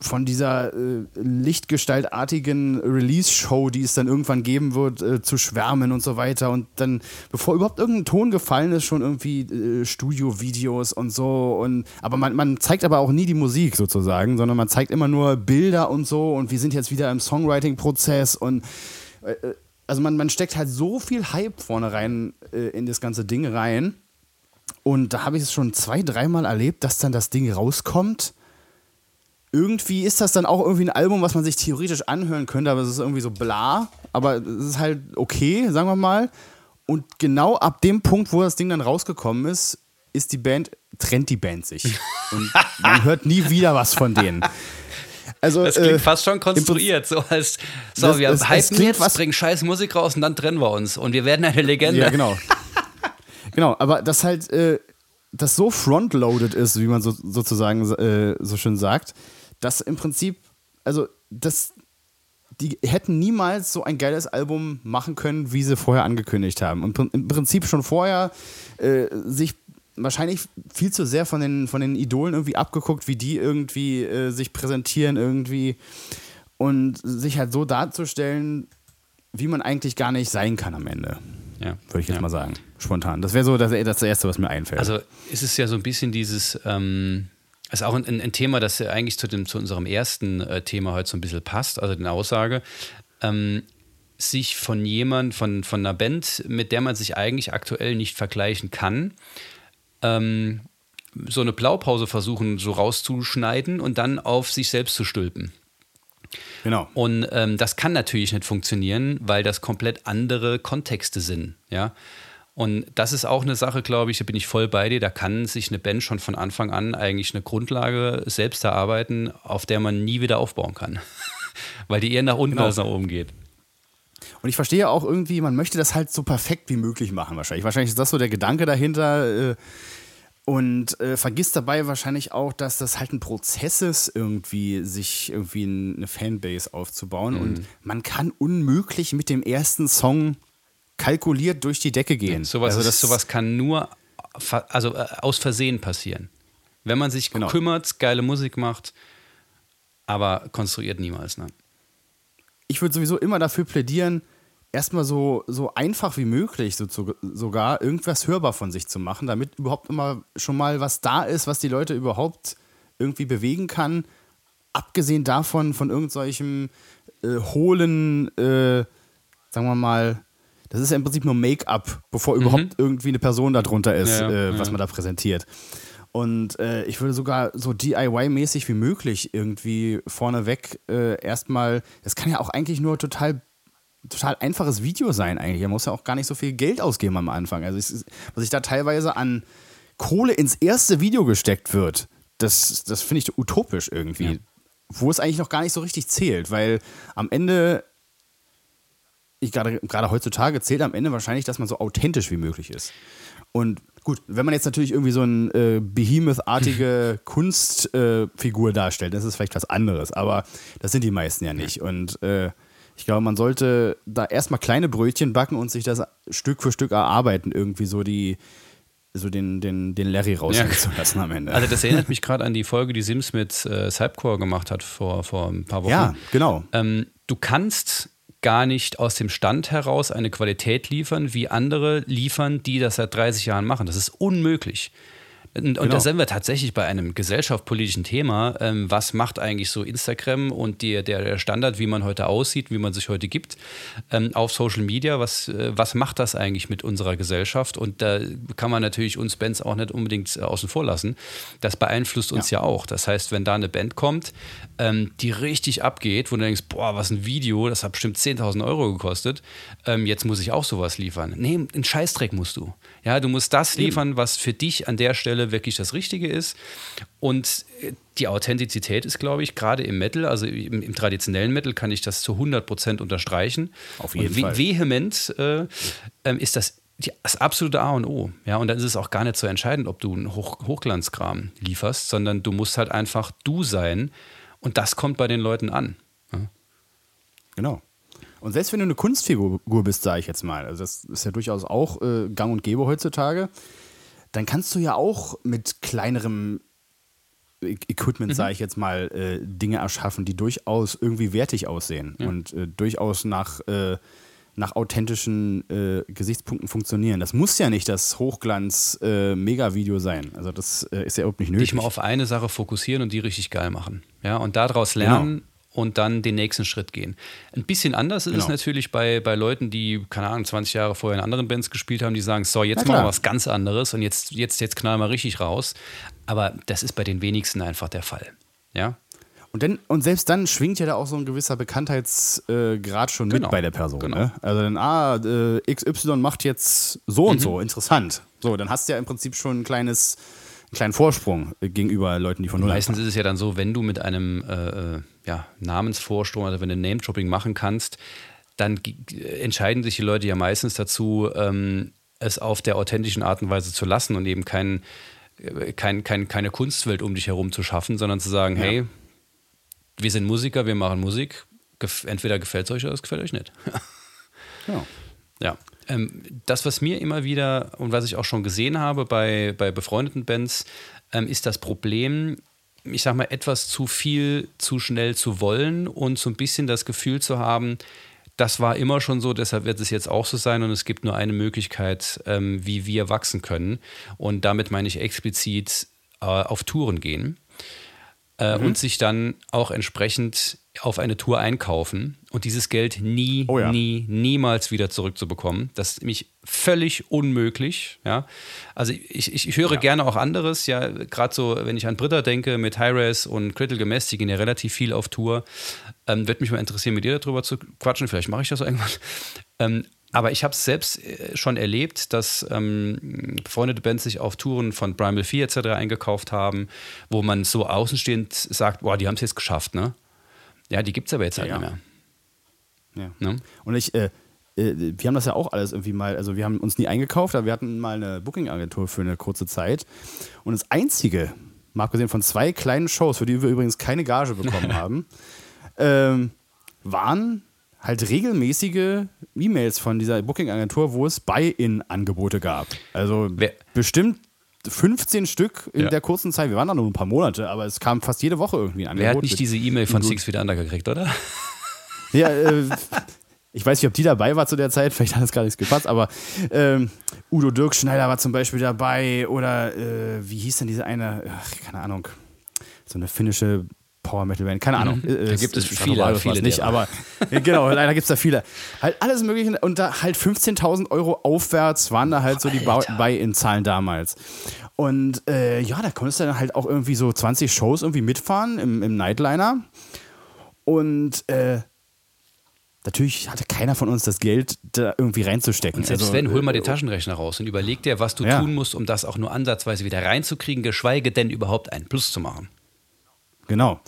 von dieser äh, lichtgestaltartigen Release-Show, die es dann irgendwann geben wird, äh, zu schwärmen und so weiter. Und dann, bevor überhaupt irgendein Ton gefallen ist, schon irgendwie äh, Studio-Videos und so. Und, aber man, man zeigt aber auch nie die Musik sozusagen, sondern man zeigt immer nur Bilder und so. Und wir sind jetzt wieder im Songwriting-Prozess und äh, äh, also man, man steckt halt so viel Hype vorne rein äh, in das ganze Ding rein. Und da habe ich es schon zwei, dreimal erlebt, dass dann das Ding rauskommt irgendwie ist das dann auch irgendwie ein Album, was man sich theoretisch anhören könnte, aber es ist irgendwie so bla. Aber es ist halt okay, sagen wir mal. Und genau ab dem Punkt, wo das Ding dann rausgekommen ist, ist die Band, trennt die Band sich. Und man hört nie wieder was von denen. Also, das klingt äh, fast schon konstruiert, so als so, das, wir das, hypen jetzt, was bringen scheiß Musik raus und dann trennen wir uns und wir werden eine Legende. Ja, genau. genau, aber das halt, äh, das so frontloaded ist, wie man so, sozusagen äh, so schön sagt, dass im Prinzip, also das, die hätten niemals so ein geiles Album machen können, wie sie vorher angekündigt haben. Und im Prinzip schon vorher äh, sich wahrscheinlich viel zu sehr von den, von den Idolen irgendwie abgeguckt, wie die irgendwie äh, sich präsentieren irgendwie und sich halt so darzustellen, wie man eigentlich gar nicht sein kann am Ende. Ja. Würde ich jetzt ja. mal sagen. Spontan. Das wäre so das, das Erste, was mir einfällt. Also ist es ja so ein bisschen dieses, ähm, ist auch ein, ein, Thema, das eigentlich zu, dem, zu unserem ersten äh, Thema heute so ein bisschen passt, also den Aussage. Ähm, sich von jemand, von, von einer Band, mit der man sich eigentlich aktuell nicht vergleichen kann, ähm, so eine Blaupause versuchen, so rauszuschneiden und dann auf sich selbst zu stülpen. Genau. Und ähm, das kann natürlich nicht funktionieren, weil das komplett andere Kontexte sind. Ja. Und das ist auch eine Sache, glaube ich, da bin ich voll bei dir. Da kann sich eine Band schon von Anfang an eigentlich eine Grundlage selbst erarbeiten, auf der man nie wieder aufbauen kann. Weil die eher nach unten genau. als nach oben geht. Und ich verstehe auch irgendwie, man möchte das halt so perfekt wie möglich machen, wahrscheinlich. Wahrscheinlich ist das so der Gedanke dahinter. Äh, und äh, vergisst dabei wahrscheinlich auch, dass das halt ein Prozess ist, irgendwie sich irgendwie eine Fanbase aufzubauen. Mhm. Und man kann unmöglich mit dem ersten Song kalkuliert durch die Decke gehen. Sowas, also das, sowas kann nur also, äh, aus Versehen passieren. Wenn man sich genau. kümmert, geile Musik macht, aber konstruiert niemals. Ne? Ich würde sowieso immer dafür plädieren, erstmal so, so einfach wie möglich so, so, sogar irgendwas hörbar von sich zu machen, damit überhaupt immer schon mal was da ist, was die Leute überhaupt irgendwie bewegen kann. Abgesehen davon, von irgendwelchem äh, hohlen, äh, sagen wir mal, das ist ja im Prinzip nur Make-up, bevor mhm. überhaupt irgendwie eine Person darunter ist, ja, äh, was man da präsentiert. Und äh, ich würde sogar so DIY-mäßig wie möglich irgendwie vorneweg äh, erstmal, das kann ja auch eigentlich nur total total einfaches Video sein eigentlich. Man muss ja auch gar nicht so viel Geld ausgeben am Anfang. Also es, was sich da teilweise an Kohle ins erste Video gesteckt wird, das, das finde ich utopisch irgendwie. Ja. Wo es eigentlich noch gar nicht so richtig zählt, weil am Ende ich gerade, gerade heutzutage zählt am Ende wahrscheinlich, dass man so authentisch wie möglich ist. Und gut, wenn man jetzt natürlich irgendwie so eine äh, Behemoth-artige Kunstfigur äh, darstellt, das ist vielleicht was anderes, aber das sind die meisten ja nicht. Und äh, ich glaube, man sollte da erstmal kleine Brötchen backen und sich das Stück für Stück erarbeiten, irgendwie so die, so den, den, den Larry raushängen zu lassen am Ende. Also das erinnert mich gerade an die Folge, die Sims mit äh, Cypcore gemacht hat vor, vor ein paar Wochen. Ja, genau. Ähm, du kannst gar nicht aus dem Stand heraus eine Qualität liefern, wie andere liefern, die das seit 30 Jahren machen. Das ist unmöglich. Und, Genau. da sind wir tatsächlich bei einem gesellschaftspolitischen Thema. Ähm, was macht eigentlich so Instagram und die, der, der Standard, wie man heute aussieht, wie man sich heute gibt ähm, auf Social Media? Was, äh, was macht das eigentlich mit unserer Gesellschaft? Und da kann man natürlich uns Bands auch nicht unbedingt äh, außen vor lassen. Das beeinflusst uns ja, auch. Das heißt, wenn da eine Band kommt, ähm, die richtig abgeht, wo du denkst, boah, was ein Video, das hat bestimmt 10.000 Euro gekostet, ähm, jetzt muss ich auch sowas liefern. Nee, einen Scheißdreck musst du. Ja, du musst das liefern, was für dich an der Stelle wirklich das Richtige ist. Und äh, die Authentizität ist, glaube ich, gerade im Metal, also im, im traditionellen Metal, kann ich das zu 100% unterstreichen. Auf jeden ve Fall. Vehement äh, ähm, ist das die, das absolute A und O. Ja, und dann ist es auch gar nicht so entscheidend, ob du einen Hoch Hochglanzkram lieferst, sondern du musst halt einfach du sein. Und das kommt bei den Leuten an. Ja. Genau. Und selbst wenn du eine Kunstfigur bist, sage ich jetzt mal, also das ist ja durchaus auch äh, gang und gäbe heutzutage, dann kannst du ja auch mit kleinerem E- Equipment, sage ich jetzt mal, äh, Dinge erschaffen, die durchaus irgendwie wertig aussehen und äh, durchaus nach, äh, nach authentischen äh, Gesichtspunkten funktionieren. Das muss ja nicht das Hochglanz-Mega-Video sein. Also das äh, ist ja überhaupt nicht nötig. Dich mal auf eine Sache fokussieren und die richtig geil machen. Ja, und daraus lernen und dann den nächsten Schritt gehen. Ein bisschen anders ist es Genau. natürlich bei, bei Leuten, die, keine Ahnung, 20 Jahre vorher in anderen Bands gespielt haben, die sagen, so, jetzt machen wir was ganz anderes und jetzt, jetzt, jetzt knallen wir richtig raus. Aber das ist bei den wenigsten einfach der Fall. Ja, Und, dann, und selbst dann schwingt ja da auch so ein gewisser Bekanntheitsgrad äh, schon Genau, mit bei der Person. genau. Ne? Also dann, ah, äh, XY macht jetzt so und Mhm. so, interessant. So, dann hast du ja im Prinzip schon ein kleines, einen kleinen Vorsprung gegenüber Leuten, die von null Meistens anfangen. ist es ja dann so, wenn du mit einem äh, äh, ja, Namensvorsturm, also wenn du Name-Dropping machen kannst, dann entscheiden sich die Leute ja meistens dazu, ähm, es auf der authentischen Art und Weise zu lassen und eben kein, äh, kein, kein, keine Kunstwelt um dich herum zu schaffen, sondern zu sagen, Ja. hey, wir sind Musiker, wir machen Musik, entweder gefällt es euch oder es gefällt euch nicht. Genau. Ja. Ähm, das, was mir immer wieder und was ich auch schon gesehen habe bei, bei befreundeten Bands, ähm, ist das Problem, ich sag mal, etwas zu viel zu schnell zu wollen und so ein bisschen das Gefühl zu haben, das war immer schon so, deshalb wird es jetzt auch so sein und es gibt nur eine Möglichkeit, ähm, wie wir wachsen können. Und damit meine ich explizit äh, auf Touren gehen äh, und sich dann auch entsprechend auf eine Tour einkaufen und dieses Geld nie, Oh ja. nie, niemals wieder zurückzubekommen. Das ist nämlich völlig unmöglich. Ja? Also ich, ich, ich höre gerne auch anderes, ja, gerade so, wenn ich an Britta denke, mit Hi-Res und Critical Mass, die gehen ja relativ viel auf Tour. Ähm, Würde mich mal interessieren, mit dir darüber zu quatschen. Vielleicht mache ich das irgendwann. Ähm, aber ich habe es selbst äh, schon erlebt, dass ähm, befreundete Bands sich auf Touren von Primal 4 etc. eingekauft haben, wo man so außenstehend sagt, boah, die haben es jetzt geschafft, ne? Ja, die gibt es aber jetzt halt Ja, nicht mehr. Ja. Ne? Und ich, äh, äh, wir haben das ja auch alles irgendwie mal, also wir haben uns nie eingekauft, aber wir hatten mal eine Booking-Agentur für eine kurze Zeit. Und das Einzige, mal abgesehen von zwei kleinen Shows, für die wir übrigens keine Gage bekommen haben, ähm, waren halt regelmäßige E-Mails von dieser Booking-Agentur, wo es Buy-in-Angebote gab. Also Wer- bestimmt 15 Stück in Ja. der kurzen Zeit. Wir waren da nur ein paar Monate, aber es kam fast jede Woche irgendwie ein Angebot. Wer hat nicht diese E-Mail von Six Feet Under gekriegt, oder? ja, äh, ich weiß nicht, ob die dabei war zu der Zeit, vielleicht hat es gar nichts gepasst, aber ähm, Udo Dirk Schneider war zum Beispiel dabei oder äh, wie hieß denn diese eine, ach, keine Ahnung, so eine finnische Power Metal Band, keine Ahnung. Mhm. Da gibt es viele, Stratovarius viele nicht, aber äh, genau, leider gibt es da viele. Halt alles Mögliche und da halt 15.000 Euro aufwärts waren da halt so die Buy-in-Zahlen damals. Und äh, ja, da konntest du dann halt auch irgendwie so 20 Shows irgendwie mitfahren im, im Nightliner. Und äh, natürlich hatte keiner von uns das Geld, da irgendwie reinzustecken. Und selbst Also, wenn, hol mal äh, den Taschenrechner raus und überleg dir, was du Ja. tun musst, um das auch nur ansatzweise wieder reinzukriegen, geschweige denn überhaupt einen Plus zu machen. Genau.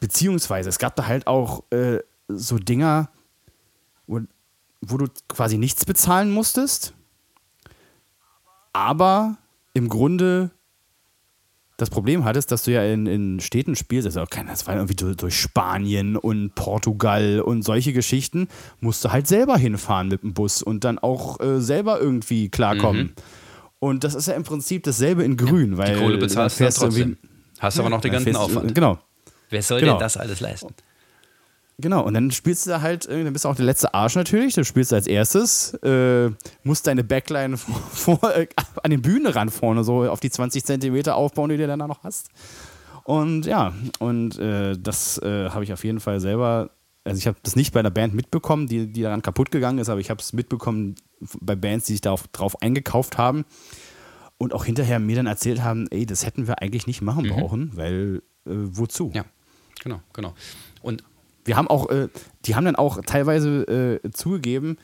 Beziehungsweise, es gab da halt auch äh, so Dinger, wo, wo du quasi nichts bezahlen musstest, aber im Grunde das Problem hattest, dass du ja in, in Städten spielst, also auch keine, das war irgendwie durch, durch Spanien und Portugal und solche Geschichten, musst du halt selber hinfahren mit dem Bus und dann auch äh, selber irgendwie klarkommen. Und das ist ja im Prinzip dasselbe in Grün, weil Die Kohle bezahlst du dann trotzdem. Hast aber noch den ganzen fährst Aufwand. Genau. Wer soll Genau. denn das alles leisten? Genau, und dann spielst du da halt, äh, dann bist du auch der letzte Arsch natürlich, dann spielst du als erstes, äh, musst deine Backline vor, vor, äh, an den Bühnenrand vorne so auf die 20 Zentimeter aufbauen, die du dann da noch hast. Und ja, und äh, das äh, habe ich auf jeden Fall selber, also ich habe das nicht bei einer Band mitbekommen, die, die daran kaputt gegangen ist, aber ich habe es mitbekommen bei Bands, die sich darauf drauf eingekauft haben und auch hinterher mir dann erzählt haben, ey, das hätten wir eigentlich nicht machen brauchen, weil äh, wozu? Ja, genau, genau. Und Wir haben auch, äh, die haben dann auch teilweise äh, zugegeben,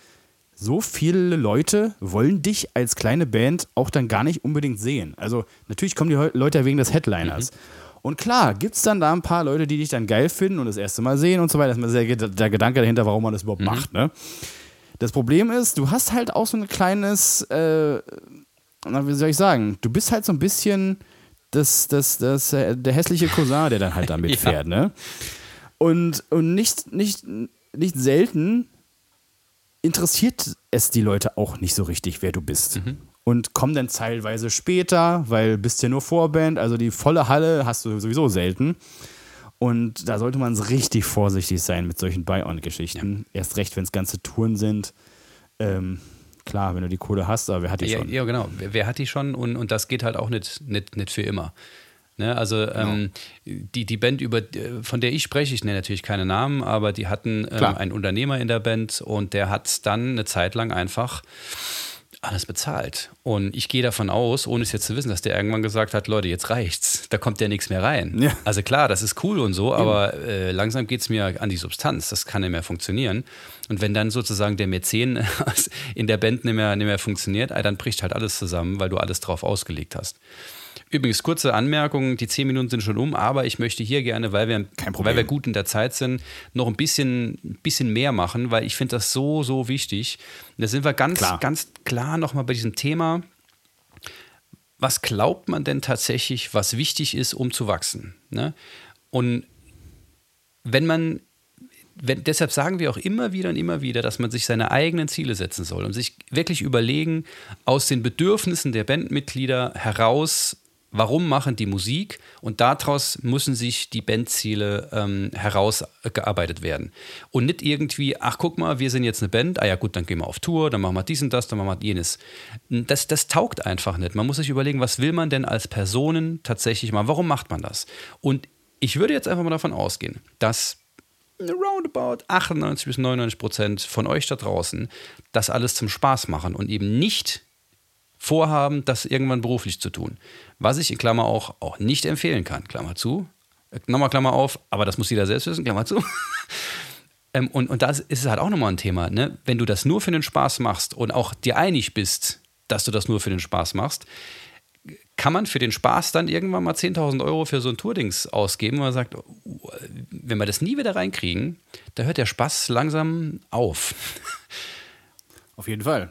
so viele Leute wollen dich als kleine Band auch dann gar nicht unbedingt sehen. Also natürlich kommen die Leute wegen des Headliners. Und klar, gibt es dann da ein paar Leute, die dich dann geil finden und das erste Mal sehen und so weiter. Das ist ged- der Gedanke dahinter, warum man das überhaupt macht. Ne? Das Problem ist, du hast halt auch so ein kleines, äh, na, wie soll ich sagen, du bist halt so ein bisschen das, das, das, äh, der hässliche Cousin, der dann halt da mitfährt. Ne? Und, und nicht, nicht, nicht selten interessiert es die Leute auch nicht so richtig, wer du bist. Und kommen dann teilweise später, weil bist ja nur Vorband, also die volle Halle hast du sowieso selten. Und da sollte man richtig vorsichtig sein mit solchen Buy-on-Geschichten. Erst recht, wenn es ganze Touren sind. Ähm, klar, wenn du die Kohle hast, aber wer hat die Ja, schon? ja, genau. Wer, hat die schon? Und, und das geht halt auch nicht, nicht, nicht für immer. Ne, also ähm, die, die Band, über, von der ich spreche, ich nenne natürlich keine Namen, aber die hatten ähm, einen Unternehmer in der Band und der hat dann eine Zeit lang einfach alles bezahlt. Und ich gehe davon aus, ohne es jetzt zu wissen, dass der irgendwann gesagt hat, Leute, jetzt reicht's. Da kommt ja nichts mehr rein. Ja. Also klar, das ist cool und so, aber äh, langsam geht es mir an die Substanz. Das kann nicht mehr funktionieren. Und wenn dann sozusagen der Mäzen in der Band nicht mehr, nicht mehr funktioniert, dann bricht halt alles zusammen, weil du alles drauf ausgelegt hast. Übrigens, kurze Anmerkung, die zehn Minuten sind schon um, aber ich möchte hier gerne, weil wir, weil wir gut in der Zeit sind, noch ein bisschen, ein bisschen mehr machen, weil ich finde das so, so wichtig. Und da sind wir ganz, Klar. ganz klar nochmal bei diesem Thema. Was glaubt man denn tatsächlich, was wichtig ist, um zu wachsen? Ne? Und wenn man, wenn, deshalb sagen wir auch immer wieder und immer wieder, dass man sich seine eigenen Ziele setzen soll und sich wirklich überlegen, aus den Bedürfnissen der Bandmitglieder heraus, warum machen die Musik und daraus müssen sich die Bandziele ähm, herausgearbeitet werden. Und nicht irgendwie, ach guck mal, wir sind jetzt eine Band, ah ja gut, dann gehen wir auf Tour, dann machen wir dies und das, dann machen wir jenes. Das, das taugt einfach nicht. Man muss sich überlegen, was will man denn als Personen tatsächlich machen, warum macht man das? Und ich würde jetzt einfach mal davon ausgehen, dass roundabout 98 bis 99 Prozent von euch da draußen das alles zum Spaß machen und eben nicht vorhaben, das irgendwann beruflich zu tun. Was ich in Klammer auch, auch nicht empfehlen kann, Klammer zu. Äh, Nochmal Klammer auf, aber das muss jeder selbst wissen, Klammer zu. ähm, und, und da ist es halt auch nochmal ein Thema. Ne? Wenn du das nur für den Spaß machst und auch dir einig bist, dass du das nur für den Spaß machst, kann man für den Spaß dann irgendwann mal 10.000 Euro für so ein Tourdings ausgeben, weil man sagt, uh, wenn wir das nie wieder reinkriegen, da hört der Spaß langsam auf. Auf jeden Fall.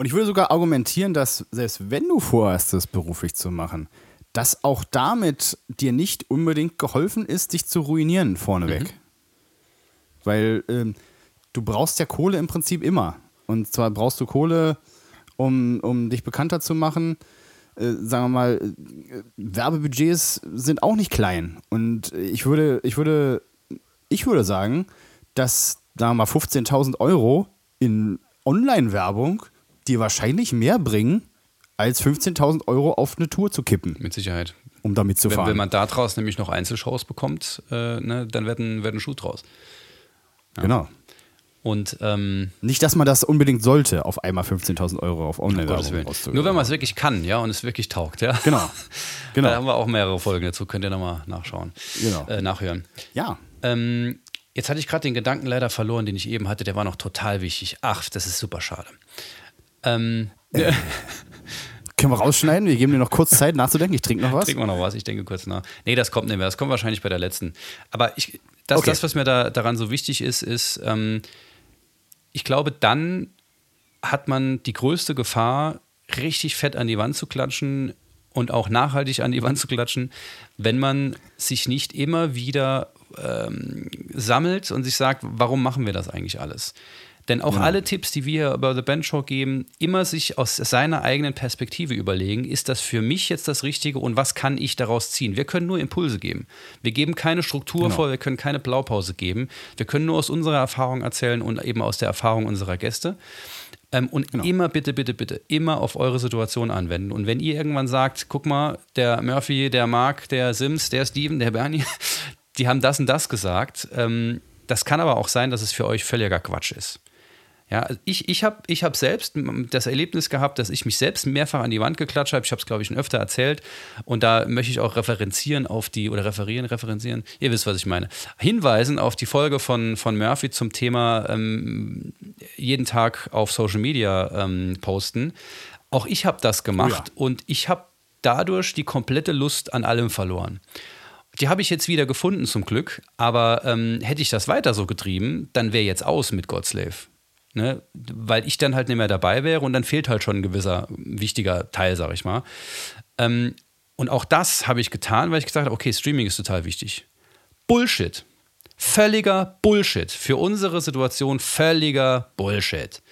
Und ich würde sogar argumentieren, dass selbst wenn du vorhast, das beruflich zu machen, dass auch damit dir nicht unbedingt geholfen ist, dich zu ruinieren vorneweg. Weil ähm, du brauchst ja Kohle im Prinzip immer. Und zwar brauchst du Kohle, um, um dich bekannter zu machen. Äh, sagen wir mal, äh, Werbebudgets sind auch nicht klein. Und ich würde, ich würde, ich würde sagen, dass, sagen wir mal, 15.000 Euro in Online-Werbung dir wahrscheinlich mehr bringen, als 15.000 Euro auf eine Tour zu kippen, Mit Sicherheit. um damit zu Wenn, fahren. wenn man daraus nämlich noch Einzelshows bekommt, äh, ne, dann wird ein, wird ein Schuh draus. Genau. Und ähm, Nicht, dass man das unbedingt sollte, auf einmal 15.000 Euro auf Online-Werbung auszugeben. Nur wenn man es wirklich kann, ja, und es wirklich taugt, ja. Genau. Da Genau. haben wir auch mehrere Folgen dazu, könnt ihr nochmal nachschauen. Genau. Äh, nachhören. Ja. Ähm, jetzt hatte ich gerade den Gedanken leider verloren, den ich eben hatte, der war noch total wichtig. Ach, das ist super schade. Ähm, Können wir rausschneiden? Wir geben dir noch kurz Zeit nachzudenken. Ich trinke noch was. Trinken wir noch was, ich denke kurz nach. Nee, das kommt nicht mehr. Das kommt wahrscheinlich bei der letzten. Aber ich, das, Okay. das was mir da, daran so wichtig ist, ist, ähm, ich glaube, dann hat man die größte Gefahr, richtig fett an die Wand zu klatschen und auch nachhaltig an die Wand zu klatschen, wenn man sich nicht immer wieder ähm, sammelt und sich sagt, warum machen wir das eigentlich alles? Denn auch genau. alle Tipps, die wir über The Show geben, immer sich aus seiner eigenen Perspektive überlegen, ist das für mich jetzt das Richtige und was kann ich daraus ziehen? Wir können nur Impulse geben. Wir geben keine Struktur genau. vor, wir können keine Blaupause geben. Wir können nur aus unserer Erfahrung erzählen und eben aus der Erfahrung unserer Gäste. Ähm, und genau. immer bitte, bitte, bitte, immer auf eure Situation anwenden. Und wenn ihr irgendwann sagt, guck mal, der Murphy, der Mark, der Sims, der Steven, der Bernie, die haben das und das gesagt. Ähm, das kann aber auch sein, dass es für euch völliger Quatsch ist. Ja, also ich, ich habe ich hab selbst das Erlebnis gehabt, dass ich mich selbst mehrfach an die Wand geklatscht habe. Ich habe es, glaube ich, schon öfter erzählt. Und da möchte ich auch referenzieren auf die, oder referieren, referenzieren, ihr wisst, was ich meine. Hinweisen auf die Folge von, von Murphy zum Thema ähm, jeden Tag auf Social Media ähm, posten. Auch ich habe das gemacht oh ja. und ich habe dadurch die komplette Lust an allem verloren. Die habe ich jetzt wieder gefunden zum Glück, aber ähm, hätte ich das weiter so getrieben, dann wäre jetzt aus mit Godslave. Ne? Weil ich dann halt nicht mehr dabei wäre und dann fehlt halt schon ein gewisser wichtiger Teil, sag ich mal. Ähm, und auch das habe ich getan, weil ich gesagt habe, okay, Streaming ist total wichtig. Bullshit. Völliger Bullshit. Für unsere Situation völliger Bullshit.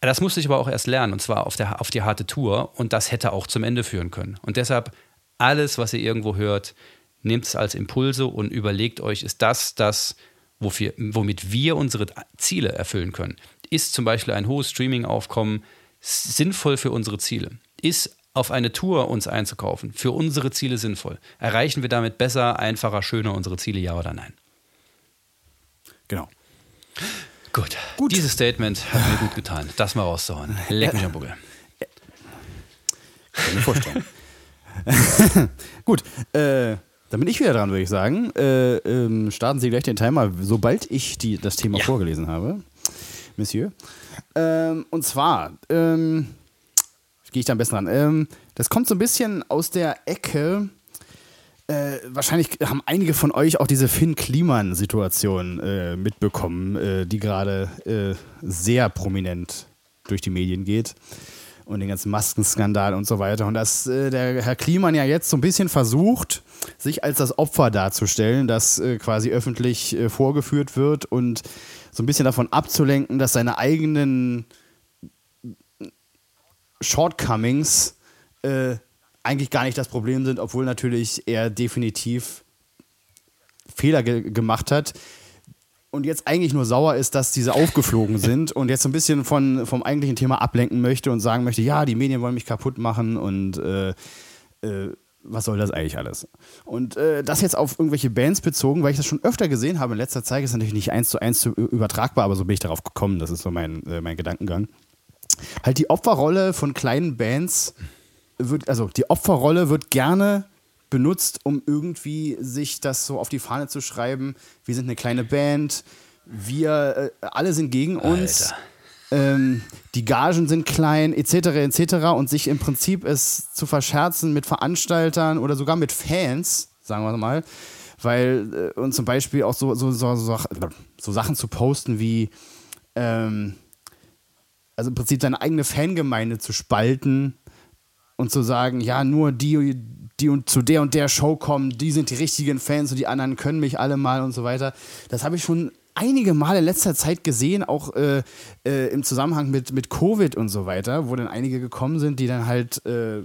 Das musste ich aber auch erst lernen, und zwar auf, der, auf die harte Tour. Und das hätte auch zum Ende führen können. Und deshalb, alles, was ihr irgendwo hört, nehmt es als Impulse und überlegt euch, ist das das, wofür, womit wir unsere Ziele erfüllen können. Ist zum Beispiel ein hohes Streaming-Aufkommen sinnvoll für unsere Ziele? Ist auf eine Tour uns einzukaufen für unsere Ziele sinnvoll? Erreichen wir damit besser, einfacher, schöner unsere Ziele, ja oder nein? Genau. Gut. gut. Dieses Statement hat mir gut getan, das mal rauszuhauen. Leck mich am Buckel. Kann ich mir vorstellen. gut. Äh, dann bin ich wieder dran, würde ich sagen. Äh, ähm, starten Sie gleich den Timer, sobald ich die, das Thema ja. vorgelesen habe, Monsieur. Ähm, und zwar, ähm, gehe ich da am besten ran. Ähm, das kommt so ein bisschen aus der Ecke. Äh, wahrscheinlich haben einige von euch auch diese Finn-Kliman-Situation äh, mitbekommen, äh, die gerade äh, sehr prominent durch die Medien geht und den ganzen Maskenskandal und so weiter. Und dass äh, der Herr Kliman ja jetzt so ein bisschen versucht, sich als das Opfer darzustellen, das äh, quasi öffentlich äh, vorgeführt wird und so ein bisschen davon abzulenken, dass seine eigenen Shortcomings äh, eigentlich gar nicht das Problem sind, obwohl natürlich er definitiv Fehler ge gemacht hat, und jetzt eigentlich nur sauer ist, dass diese aufgeflogen sind und jetzt so ein bisschen von, vom eigentlichen Thema ablenken möchte und sagen möchte, ja, die Medien wollen mich kaputt machen und äh, äh, was soll das eigentlich alles? Und äh, das jetzt auf irgendwelche Bands bezogen, weil ich das schon öfter gesehen habe in letzter Zeit, ist natürlich nicht eins zu eins zu übertragbar, aber so bin ich darauf gekommen, das ist so mein, äh, mein Gedankengang. Halt die Opferrolle von kleinen Bands wird, also die Opferrolle wird gerne benutzt, um irgendwie sich das so auf die Fahne zu schreiben. Wir sind eine kleine Band, wir äh, alle sind gegen uns. Ähm, die Gagen sind klein, etc., etc. Und sich im Prinzip es zu verscherzen mit Veranstaltern oder sogar mit Fans, sagen wir mal, weil äh, und zum Beispiel auch so, so, so, so, so Sachen zu posten wie, ähm, also im Prinzip seine eigene Fangemeinde zu spalten und zu sagen, ja, nur die, die und zu der und der Show kommen, die sind die richtigen Fans und die anderen können mich alle mal und so weiter. Das habe ich schon einige Mal in letzter Zeit gesehen, auch äh, äh, im Zusammenhang mit, mit Covid und so weiter, wo dann einige gekommen sind, die dann halt, äh,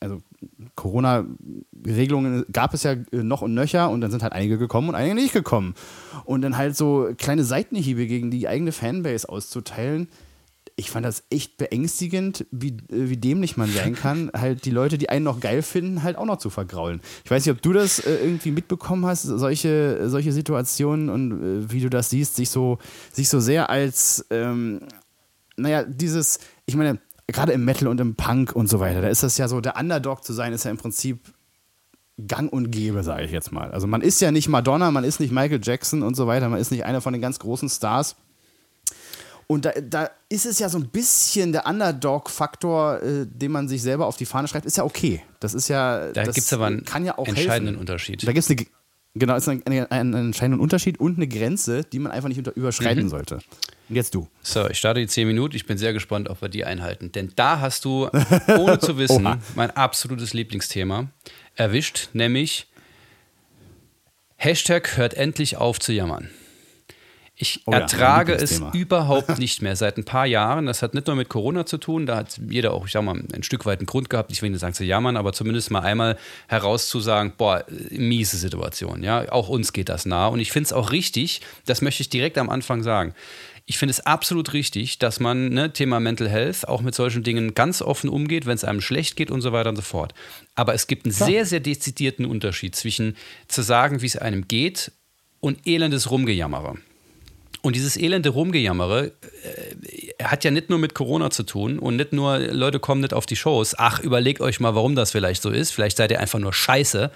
also Corona-Regelungen gab es ja äh, noch und nöcher und dann sind halt einige gekommen und einige nicht gekommen. Und dann halt so kleine Seitenhiebe gegen die eigene Fanbase auszuteilen, ich fand das echt beängstigend, wie, äh, wie dämlich man sein kann, halt die Leute, die einen noch geil finden, halt auch noch zu vergraulen. Ich weiß nicht, ob du das äh, irgendwie mitbekommen hast, solche, solche Situationen und äh, wie du das siehst, sich so, sich so sehr als, ähm, naja, dieses, ich meine, gerade im Metal und im Punk und so weiter, da ist das ja so, der Underdog zu sein, ist ja im Prinzip gang und gäbe, sage ich jetzt mal. Also man ist ja nicht Madonna, man ist nicht Michael Jackson und so weiter, man ist nicht einer von den ganz großen Stars. Und da, da ist es ja so ein bisschen der Underdog-Faktor, äh, den man sich selber auf die Fahne schreibt, ist ja okay. Das ist ja. Da gibt es aber einen ja entscheidenden helfen. Unterschied. Da gibt es eine, genau, ist ein, einen entscheidenden Unterschied und eine Grenze, die man einfach nicht unter, überschreiten mhm. sollte. Und jetzt du. So, ich starte die 10 Minuten. Ich bin sehr gespannt, ob wir die einhalten. Denn da hast du, ohne zu wissen, mein absolutes Lieblingsthema erwischt, nämlich Hashtag hört endlich auf zu jammern. Ich oh ja, ertrage es überhaupt nicht mehr. Seit ein paar Jahren. Das hat nicht nur mit Corona zu tun. Da hat jeder auch, ich sag mal, ein Stück weit einen Grund gehabt. Ich will nicht sagen zu jammern, aber zumindest mal einmal herauszusagen, boah, miese Situation. Ja, auch uns geht das nah. Und ich finde es auch richtig, das möchte ich direkt am Anfang sagen. Ich finde es absolut richtig, dass man, ne, Thema Mental Health, auch mit solchen Dingen ganz offen umgeht, wenn es einem schlecht geht und so weiter und so fort. Aber es gibt einen Klar. sehr, sehr dezidierten Unterschied zwischen zu sagen, wie es einem geht und elendes Rumgejammere. Und dieses elende Rumgejammere äh, hat ja nicht nur mit Corona zu tun und nicht nur Leute kommen nicht auf die Shows. Ach, überlegt euch mal, warum das vielleicht so ist. Vielleicht seid ihr einfach nur scheiße.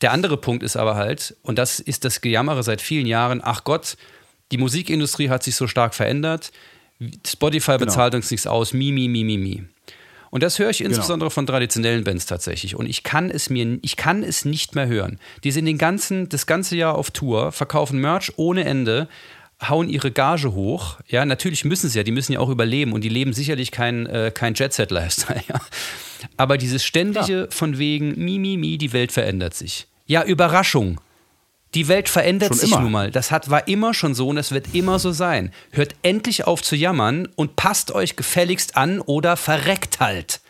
Der andere Punkt ist aber halt, und das ist das Gejammere seit vielen Jahren, ach Gott, die Musikindustrie hat sich so stark verändert. Spotify genau. bezahlt uns nichts aus, mi, mi, mi, mi, mi. Und das höre ich genau. insbesondere genau. von traditionellen Bands tatsächlich. Und ich kann es mir, ich kann es nicht mehr hören. Die sind den ganzen, das ganze Jahr auf Tour, verkaufen Merch ohne Ende, hauen ihre Gage hoch. Ja, natürlich müssen sie ja, die müssen ja auch überleben und die leben sicherlich kein, äh, kein Jet-Set-Lifestyle. Ja. Aber dieses ständige ja. von wegen, mi, mi, mi, die Welt verändert sich. Ja, Überraschung. Die Welt verändert schon sich immer. nun mal. Das hat, war immer schon so und es wird immer so sein. Hört endlich auf zu jammern und passt euch gefälligst an oder verreckt halt.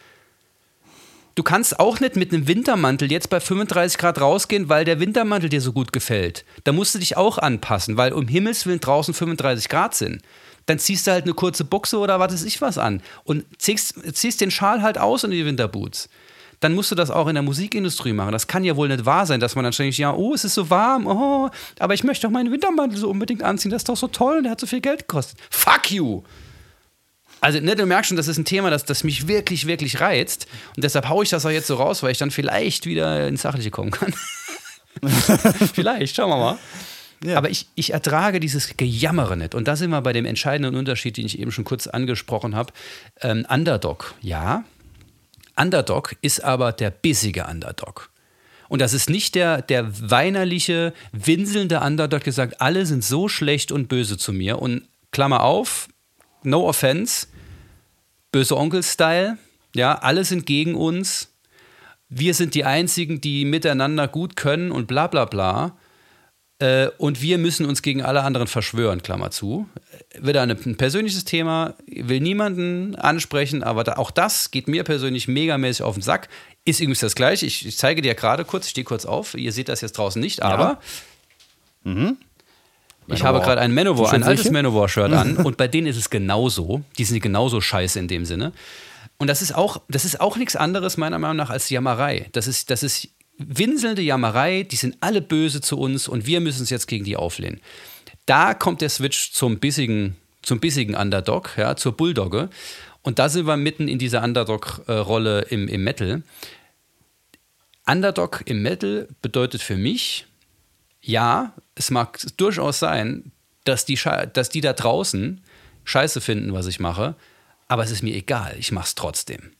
Du kannst auch nicht mit einem Wintermantel jetzt bei 35 Grad rausgehen, weil der Wintermantel dir so gut gefällt. Da musst du dich auch anpassen, weil um Himmels Willen draußen 35 Grad sind. Dann ziehst du halt eine kurze Buchse oder was weiß ich was an und ziehst, ziehst den Schal halt aus in die Winterboots. Dann musst du das auch in der Musikindustrie machen. Das kann ja wohl nicht wahr sein, dass man dann ständig, ja, oh, es ist so warm, oh, aber ich möchte doch meinen Wintermantel so unbedingt anziehen, das ist doch so toll und der hat so viel Geld gekostet. Fuck you! Also, ne, du merkst schon, das ist ein Thema, das, das mich wirklich, wirklich reizt. Und deshalb haue ich das auch jetzt so raus, weil ich dann vielleicht wieder ins Sachliche kommen kann. vielleicht, schauen wir mal. Ja. Aber ich, ich ertrage dieses Gejammere nicht. Und da sind wir bei dem entscheidenden Unterschied, den ich eben schon kurz angesprochen habe. Ähm, Underdog, ja. Underdog ist aber der bissige Underdog. Und das ist nicht der, der weinerliche, winselnde Underdog, der sagt, alle sind so schlecht und böse zu mir. Und Klammer auf, no offense, böse Onkel-Style. Ja, alle sind gegen uns. Wir sind die Einzigen, die miteinander gut können und bla bla bla. Äh, und wir müssen uns gegen alle anderen verschwören, Klammer zu. Wieder ein persönliches Thema, will niemanden ansprechen, aber da, auch das geht mir persönlich megamäßig auf den Sack. Ist übrigens das gleiche. Ich, ich zeige dir gerade kurz, ich stehe kurz auf. Ihr seht das jetzt draußen nicht, aber. Ja. Mhm. Ich habe gerade ein Manowar, ein altes Manowar-Shirt an und bei denen ist es genauso. Die sind genauso scheiße in dem Sinne. Und das ist auch, das ist auch nichts anderes, meiner Meinung nach, als Jammerei. Das ist, das ist winselnde Jammerei, die sind alle böse zu uns und wir müssen uns jetzt gegen die auflehnen. Da kommt der Switch zum bissigen, zum bissigen Underdog, ja, zur Bulldogge. Und da sind wir mitten in dieser Underdog-Rolle im, im Metal. Underdog im Metal bedeutet für mich, ja, es mag durchaus sein, dass die, dass die da draußen Scheiße finden, was ich mache, aber es ist mir egal, ich mache es trotzdem.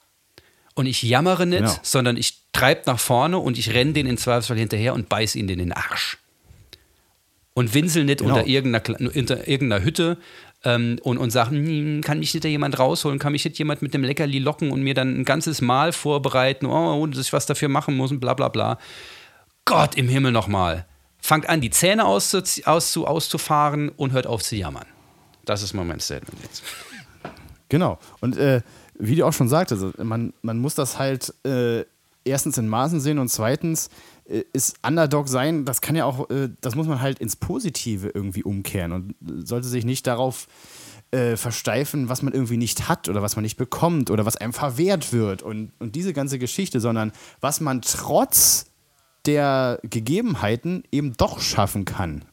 Und ich jammere nicht, genau. sondern ich treibe nach vorne und ich renne den in Zweifelsfall hinterher und beiß ihn in den Arsch. Und winsel nicht genau. unter, irgendeiner, unter irgendeiner Hütte ähm, und, und sage, hm, kann mich nicht da jemand rausholen, kann mich nicht jemand mit dem Leckerli locken und mir dann ein ganzes Mahl vorbereiten, oh, ohne dass ich was dafür machen muss und bla bla bla. Gott im Himmel nochmal fangt an, die Zähne auszu, auszu, auszufahren und hört auf zu jammern. Das ist mein Statement jetzt. Genau. Und äh, wie du auch schon sagtest, also man, man muss das halt äh, erstens in Maßen sehen und zweitens äh, ist Underdog sein, das kann ja auch, äh, das muss man halt ins Positive irgendwie umkehren und sollte sich nicht darauf äh, versteifen, was man irgendwie nicht hat oder was man nicht bekommt oder was einem verwehrt wird und, und diese ganze Geschichte, sondern was man trotz der Gegebenheiten eben doch schaffen kann.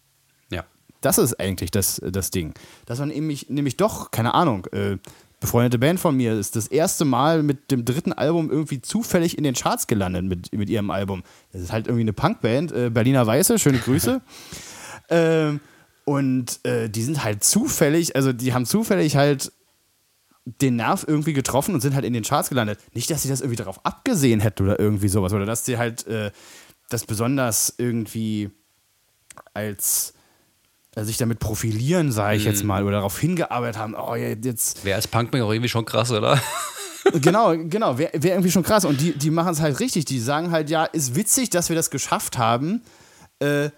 Ja. Das ist eigentlich das, das Ding. Dass man nämlich, nämlich doch, keine Ahnung, äh, befreundete Band von mir ist das erste Mal mit dem dritten Album irgendwie zufällig in den Charts gelandet mit, mit ihrem Album. Das ist halt irgendwie eine Punkband, äh, Berliner Weiße, schöne Grüße. ähm, und äh, die sind halt zufällig, also die haben zufällig halt den Nerv irgendwie getroffen und sind halt in den Charts gelandet. Nicht, dass sie das irgendwie darauf abgesehen hätten oder irgendwie sowas, oder dass sie halt äh, das besonders irgendwie als also sich damit profilieren, sage ich jetzt mhm. mal, oder darauf hingearbeitet haben, oh, jetzt. Wäre als Punkman auch irgendwie schon krass, oder? genau, genau, wäre wär irgendwie schon krass. Und die, die machen es halt richtig. Die sagen halt, ja, ist witzig, dass wir das geschafft haben. Äh,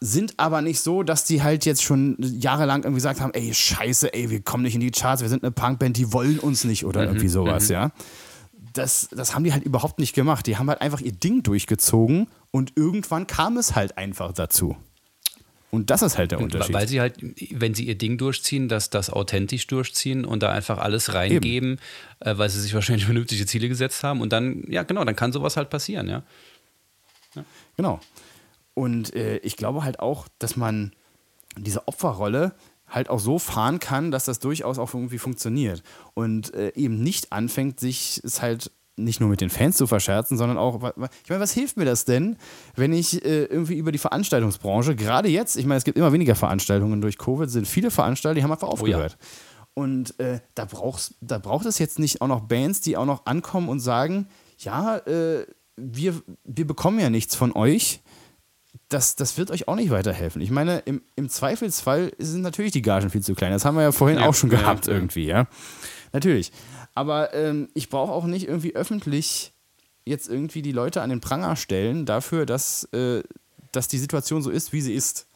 sind aber nicht so, dass die halt jetzt schon jahrelang irgendwie gesagt haben, ey, scheiße, ey, wir kommen nicht in die Charts, wir sind eine Punkband, die wollen uns nicht oder mhm, irgendwie sowas, mhm. ja. Das, das haben die halt überhaupt nicht gemacht. Die haben halt einfach ihr Ding durchgezogen und irgendwann kam es halt einfach dazu. Und das ist halt der Unterschied. Weil sie halt, wenn sie ihr Ding durchziehen, dass das authentisch durchziehen und da einfach alles reingeben, äh, weil sie sich wahrscheinlich vernünftige Ziele gesetzt haben. Und dann, ja, genau, dann kann sowas halt passieren, ja. ja. Genau. Und äh, ich glaube halt auch, dass man diese Opferrolle halt auch so fahren kann, dass das durchaus auch irgendwie funktioniert. Und äh, eben nicht anfängt, sich es halt nicht nur mit den Fans zu verscherzen, sondern auch, ich meine, was hilft mir das denn, wenn ich äh, irgendwie über die Veranstaltungsbranche, gerade jetzt, ich meine, es gibt immer weniger Veranstaltungen durch Covid, sind viele Veranstalter, die haben einfach aufgehört. Oh ja. Und äh, da, brauchst, da braucht es jetzt nicht auch noch Bands, die auch noch ankommen und sagen, ja, äh, wir, wir bekommen ja nichts von euch. Das, das wird euch auch nicht weiterhelfen. Ich meine, im, im Zweifelsfall sind natürlich die Gagen viel zu klein. Das haben wir ja vorhin ja, auch schon gehabt ja, irgendwie, ja. Natürlich. Aber ähm, ich brauche auch nicht irgendwie öffentlich jetzt irgendwie die Leute an den Pranger stellen dafür, dass, äh, dass die Situation so ist, wie sie ist.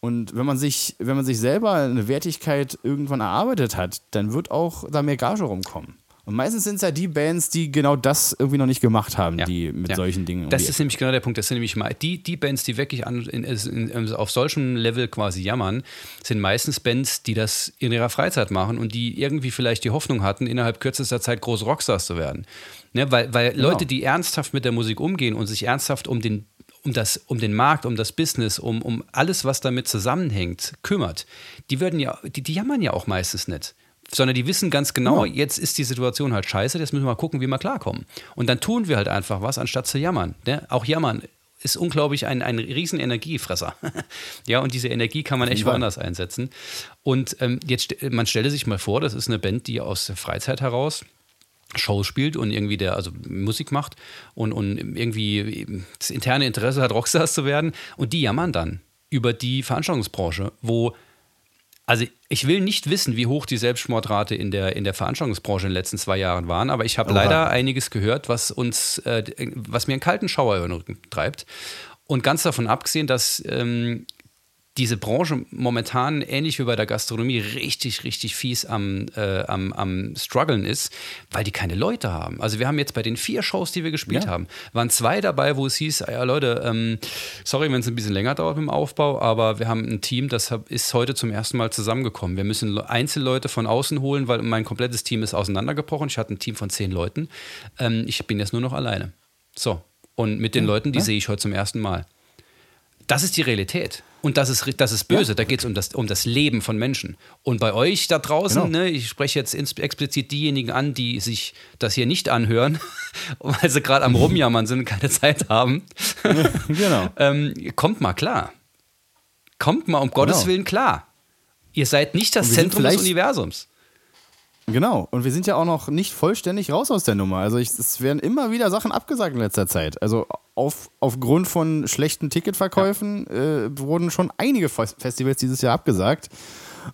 Und wenn man sich, wenn man sich selber eine Wertigkeit irgendwann erarbeitet hat, dann wird auch da mehr Gage rumkommen. Und meistens sind es ja die Bands, die genau das irgendwie noch nicht gemacht haben, ja. die mit ja. solchen Dingen. Das ist nämlich genau der Punkt. Das sind nämlich mal die, die Bands, die wirklich an, in, in, auf solchem Level quasi jammern, sind meistens Bands, die das in ihrer Freizeit machen und die irgendwie vielleicht die Hoffnung hatten, innerhalb kürzester Zeit große Rockstars zu werden. Ne, weil weil genau. Leute, die ernsthaft mit der Musik umgehen und sich ernsthaft um den um, das, um den Markt, um das Business, um, um alles, was damit zusammenhängt, kümmert, die würden ja, die, die jammern ja auch meistens nicht sondern die wissen ganz genau, ja. jetzt ist die Situation halt scheiße, jetzt müssen wir mal gucken, wie wir klarkommen. Und dann tun wir halt einfach was, anstatt zu jammern. Ne? Auch jammern ist unglaublich ein, ein riesen Energiefresser. ja, und diese Energie kann man echt woanders einsetzen. Und ähm, jetzt, man stelle sich mal vor, das ist eine Band, die aus der Freizeit heraus Shows spielt und irgendwie der, also Musik macht und, und irgendwie das interne Interesse hat, Rockstars zu werden. Und die jammern dann über die Veranstaltungsbranche, wo also ich will nicht wissen, wie hoch die Selbstmordrate in der, in der Veranstaltungsbranche in den letzten zwei Jahren waren, aber ich habe leider einiges gehört, was uns, äh, was mir einen kalten Schauer über den Rücken treibt. Und ganz davon abgesehen, dass ähm, diese Branche momentan, ähnlich wie bei der Gastronomie, richtig, richtig fies am, äh, am, am struggeln ist, weil die keine Leute haben. Also wir haben jetzt bei den vier Shows, die wir gespielt ja. haben, waren zwei dabei, wo es hieß, ja Leute, ähm, sorry, wenn es ein bisschen länger dauert im Aufbau, aber wir haben ein Team, das ist heute zum ersten Mal zusammengekommen. Wir müssen Einzelleute von außen holen, weil mein komplettes Team ist auseinandergebrochen. Ich hatte ein Team von zehn Leuten. Ähm, ich bin jetzt nur noch alleine. So. Und mit den Leuten, die ja. sehe ich heute zum ersten Mal. Das ist die Realität. Und das ist, das ist böse. Ja. Da geht es um das, um das Leben von Menschen. Und bei euch da draußen, genau. ne, ich spreche jetzt explizit diejenigen an, die sich das hier nicht anhören, weil sie gerade am Rumjammern sind und keine Zeit haben. genau. ähm, kommt mal klar. Kommt mal um Gottes genau. Willen klar. Ihr seid nicht das Zentrum des Universums. Genau, und wir sind ja auch noch nicht vollständig raus aus der Nummer. Also ich, es werden immer wieder Sachen abgesagt in letzter Zeit. Also auf, aufgrund von schlechten Ticketverkäufen ja. äh, wurden schon einige Festivals dieses Jahr abgesagt.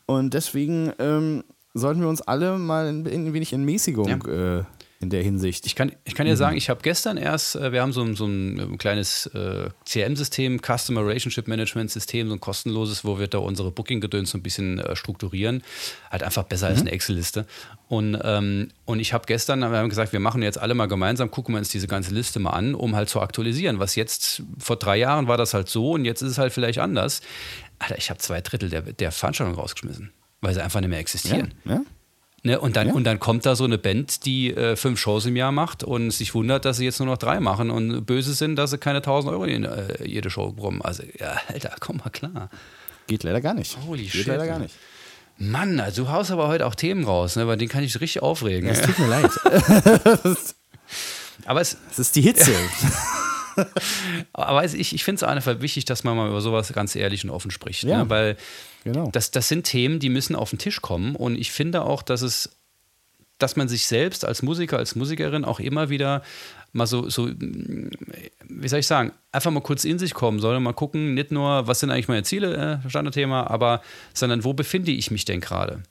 Und deswegen ähm, sollten wir uns alle mal ein, wenig in Mäßigung ja. äh, in der Hinsicht. Ich kann, ich kann dir mhm. sagen, ich habe gestern erst, äh, wir haben so ein, so ein kleines äh, CM-System, Customer Relationship Management System, so ein kostenloses, wo wir da unsere Booking-Gedöns so ein bisschen äh, strukturieren. Halt einfach besser mhm. als eine Excel-Liste. Und, ähm, und ich habe gestern, wir haben gesagt, wir machen jetzt alle mal gemeinsam, gucken wir uns diese ganze Liste mal an, um halt zu aktualisieren. Was jetzt, vor drei Jahren war das halt so und jetzt ist es halt vielleicht anders. Alter, ich habe zwei Drittel der, der Veranstaltung rausgeschmissen, weil sie einfach nicht mehr existieren. Ja, ja. Ne, und, dann, ja. und dann kommt da so eine Band, die äh, fünf Shows im Jahr macht und sich wundert, dass sie jetzt nur noch drei machen und böse sind, dass sie keine 1000 Euro in äh, jede Show bekommen. Also, ja, Alter, komm mal klar. Geht leider gar nicht. Holy Geht shit. leider gar nicht. Mann, also du haust aber heute auch Themen raus, ne? bei denen kann ich richtig aufregen. Es tut mir leid. aber es, es ist die Hitze. aber ich, ich finde es einfach wichtig, dass man mal über sowas ganz ehrlich und offen spricht. Ja. Ne? Weil Genau. Das, das sind Themen, die müssen auf den Tisch kommen. Und ich finde auch, dass es, dass man sich selbst als Musiker, als Musikerin auch immer wieder mal so, so, wie soll ich sagen, einfach mal kurz in sich kommen soll, mal gucken, nicht nur, was sind eigentlich meine Ziele, äh, Standardthema, aber, sondern wo befinde ich mich denn gerade?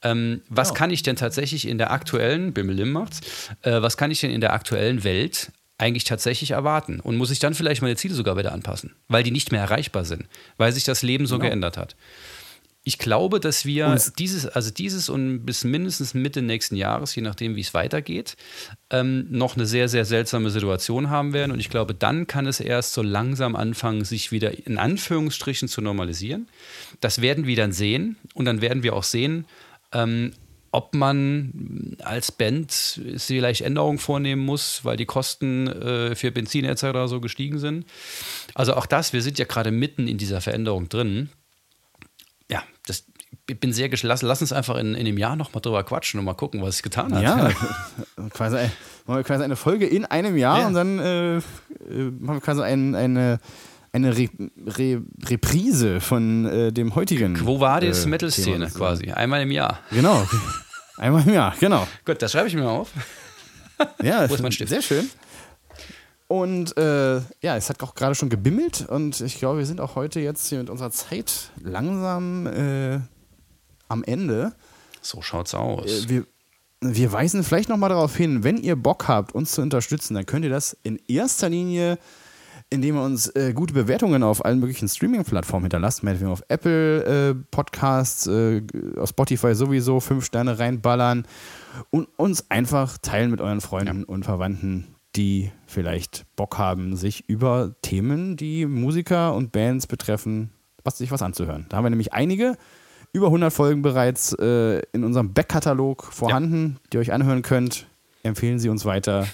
Ähm, was ja. kann ich denn tatsächlich in der aktuellen, Bimmelim macht's, äh, was kann ich denn in der aktuellen Welt eigentlich tatsächlich erwarten und muss sich dann vielleicht meine Ziele sogar wieder anpassen, weil die nicht mehr erreichbar sind, weil sich das Leben so Genau. geändert hat. Ich glaube, dass Und wir es- dieses, also dieses und bis mindestens Mitte nächsten Jahres, je nachdem, wie es weitergeht, ähm, noch eine sehr, sehr seltsame Situation haben werden. Und ich glaube, dann kann es erst so langsam anfangen, sich wieder in Anführungsstrichen zu normalisieren. Das werden wir dann sehen. Und dann werden wir auch sehen, ähm, ob man als Band vielleicht Änderungen vornehmen muss, weil die Kosten äh, für Benzin etc. so gestiegen sind. Also auch das, wir sind ja gerade mitten in dieser Veränderung drin ja, das, ich bin sehr geschlossen. Lass uns einfach in, in dem Jahr nochmal drüber quatschen und mal gucken, was es getan hat. Ja, quasi, machen wir quasi eine Folge in einem Jahr Ja. und dann äh, äh, machen wir quasi ein, eine, eine Re Re Reprise von äh, dem heutigen. Quo vadis äh, Metal-Szene quasi. Einmal im Jahr. Genau. Einmal im Jahr, genau. Gut, das schreibe ich mir auf. Ja, Wo ist mein Stift? sehr schön. Und äh, ja, es hat auch gerade schon gebimmelt und ich glaube, wir sind auch heute jetzt hier mit unserer Zeit langsam äh, am Ende. So schaut's aus. Äh, wir, wir weisen vielleicht nochmal darauf hin, wenn ihr Bock habt, uns zu unterstützen, dann könnt ihr das in erster Linie, indem ihr uns äh, gute Bewertungen auf allen möglichen Streaming-Plattformen hinterlasst, meinetwegen auf Apple äh, Podcasts, äh, auf Spotify sowieso, fünf Sterne reinballern und uns einfach teilen mit euren Freunden und Verwandten, die vielleicht Bock haben, sich über Themen, die Musiker und Bands betreffen, was sich was anzuhören. Da haben wir nämlich einige, über 100 Folgen bereits äh, in unserem Backkatalog vorhanden, die ihr euch anhören könnt. Empfehlen Sie uns weiter.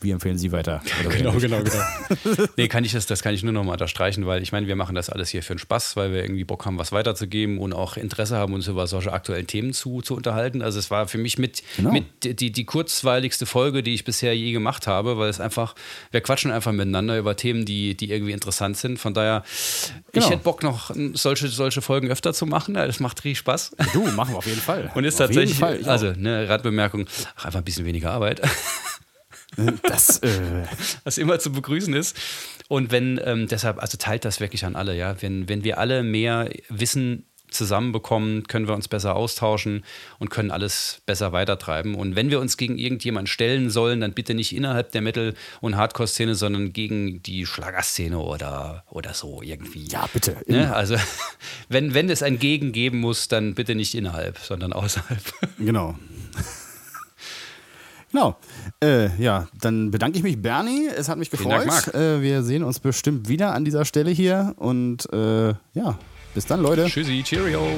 Wir empfehlen Sie weiter. Ähnlich. genau, genau. nee, kann ich das, das kann ich nur noch mal unterstreichen, weil ich meine, wir machen das alles hier für den Spaß, weil wir irgendwie Bock haben, was weiterzugeben und auch Interesse haben, uns über solche aktuellen Themen zu, zu unterhalten. Also es war für mich mit, Genau. mit die, die kurzweiligste Folge, die ich bisher je gemacht habe, weil es einfach, wir quatschen einfach miteinander über Themen, die, die irgendwie interessant sind. Von daher, Genau. ich hätte Bock noch solche, solche Folgen öfter zu machen. Das macht richtig Spaß. Du, machen wir auf jeden Fall. Und ist auf jeden tatsächlich, also ne, Randbemerkung, ach, einfach ein bisschen weniger Arbeit. Das, äh, was immer zu begrüßen ist. Und wenn, ähm, deshalb, also teilt das wirklich an alle, ja. Wenn, wenn wir alle mehr Wissen zusammenbekommen, können wir uns besser austauschen und können alles besser weitertreiben. Und wenn wir uns gegen irgendjemanden stellen sollen, dann bitte nicht innerhalb der Metal- und Hardcore-Szene, sondern gegen die Schlagerszene oder, oder so irgendwie. ja, bitte. Ne? Also, wenn, wenn es ein Gegen geben muss, dann bitte nicht innerhalb, sondern außerhalb. Genau. Genau. Äh, ja, dann bedanke ich mich, Bernie. Es hat mich gefreut. Dank. Äh, wir sehen uns bestimmt wieder an dieser Stelle hier. Und äh, ja, bis dann, Leute. Tschüssi, Cheerio.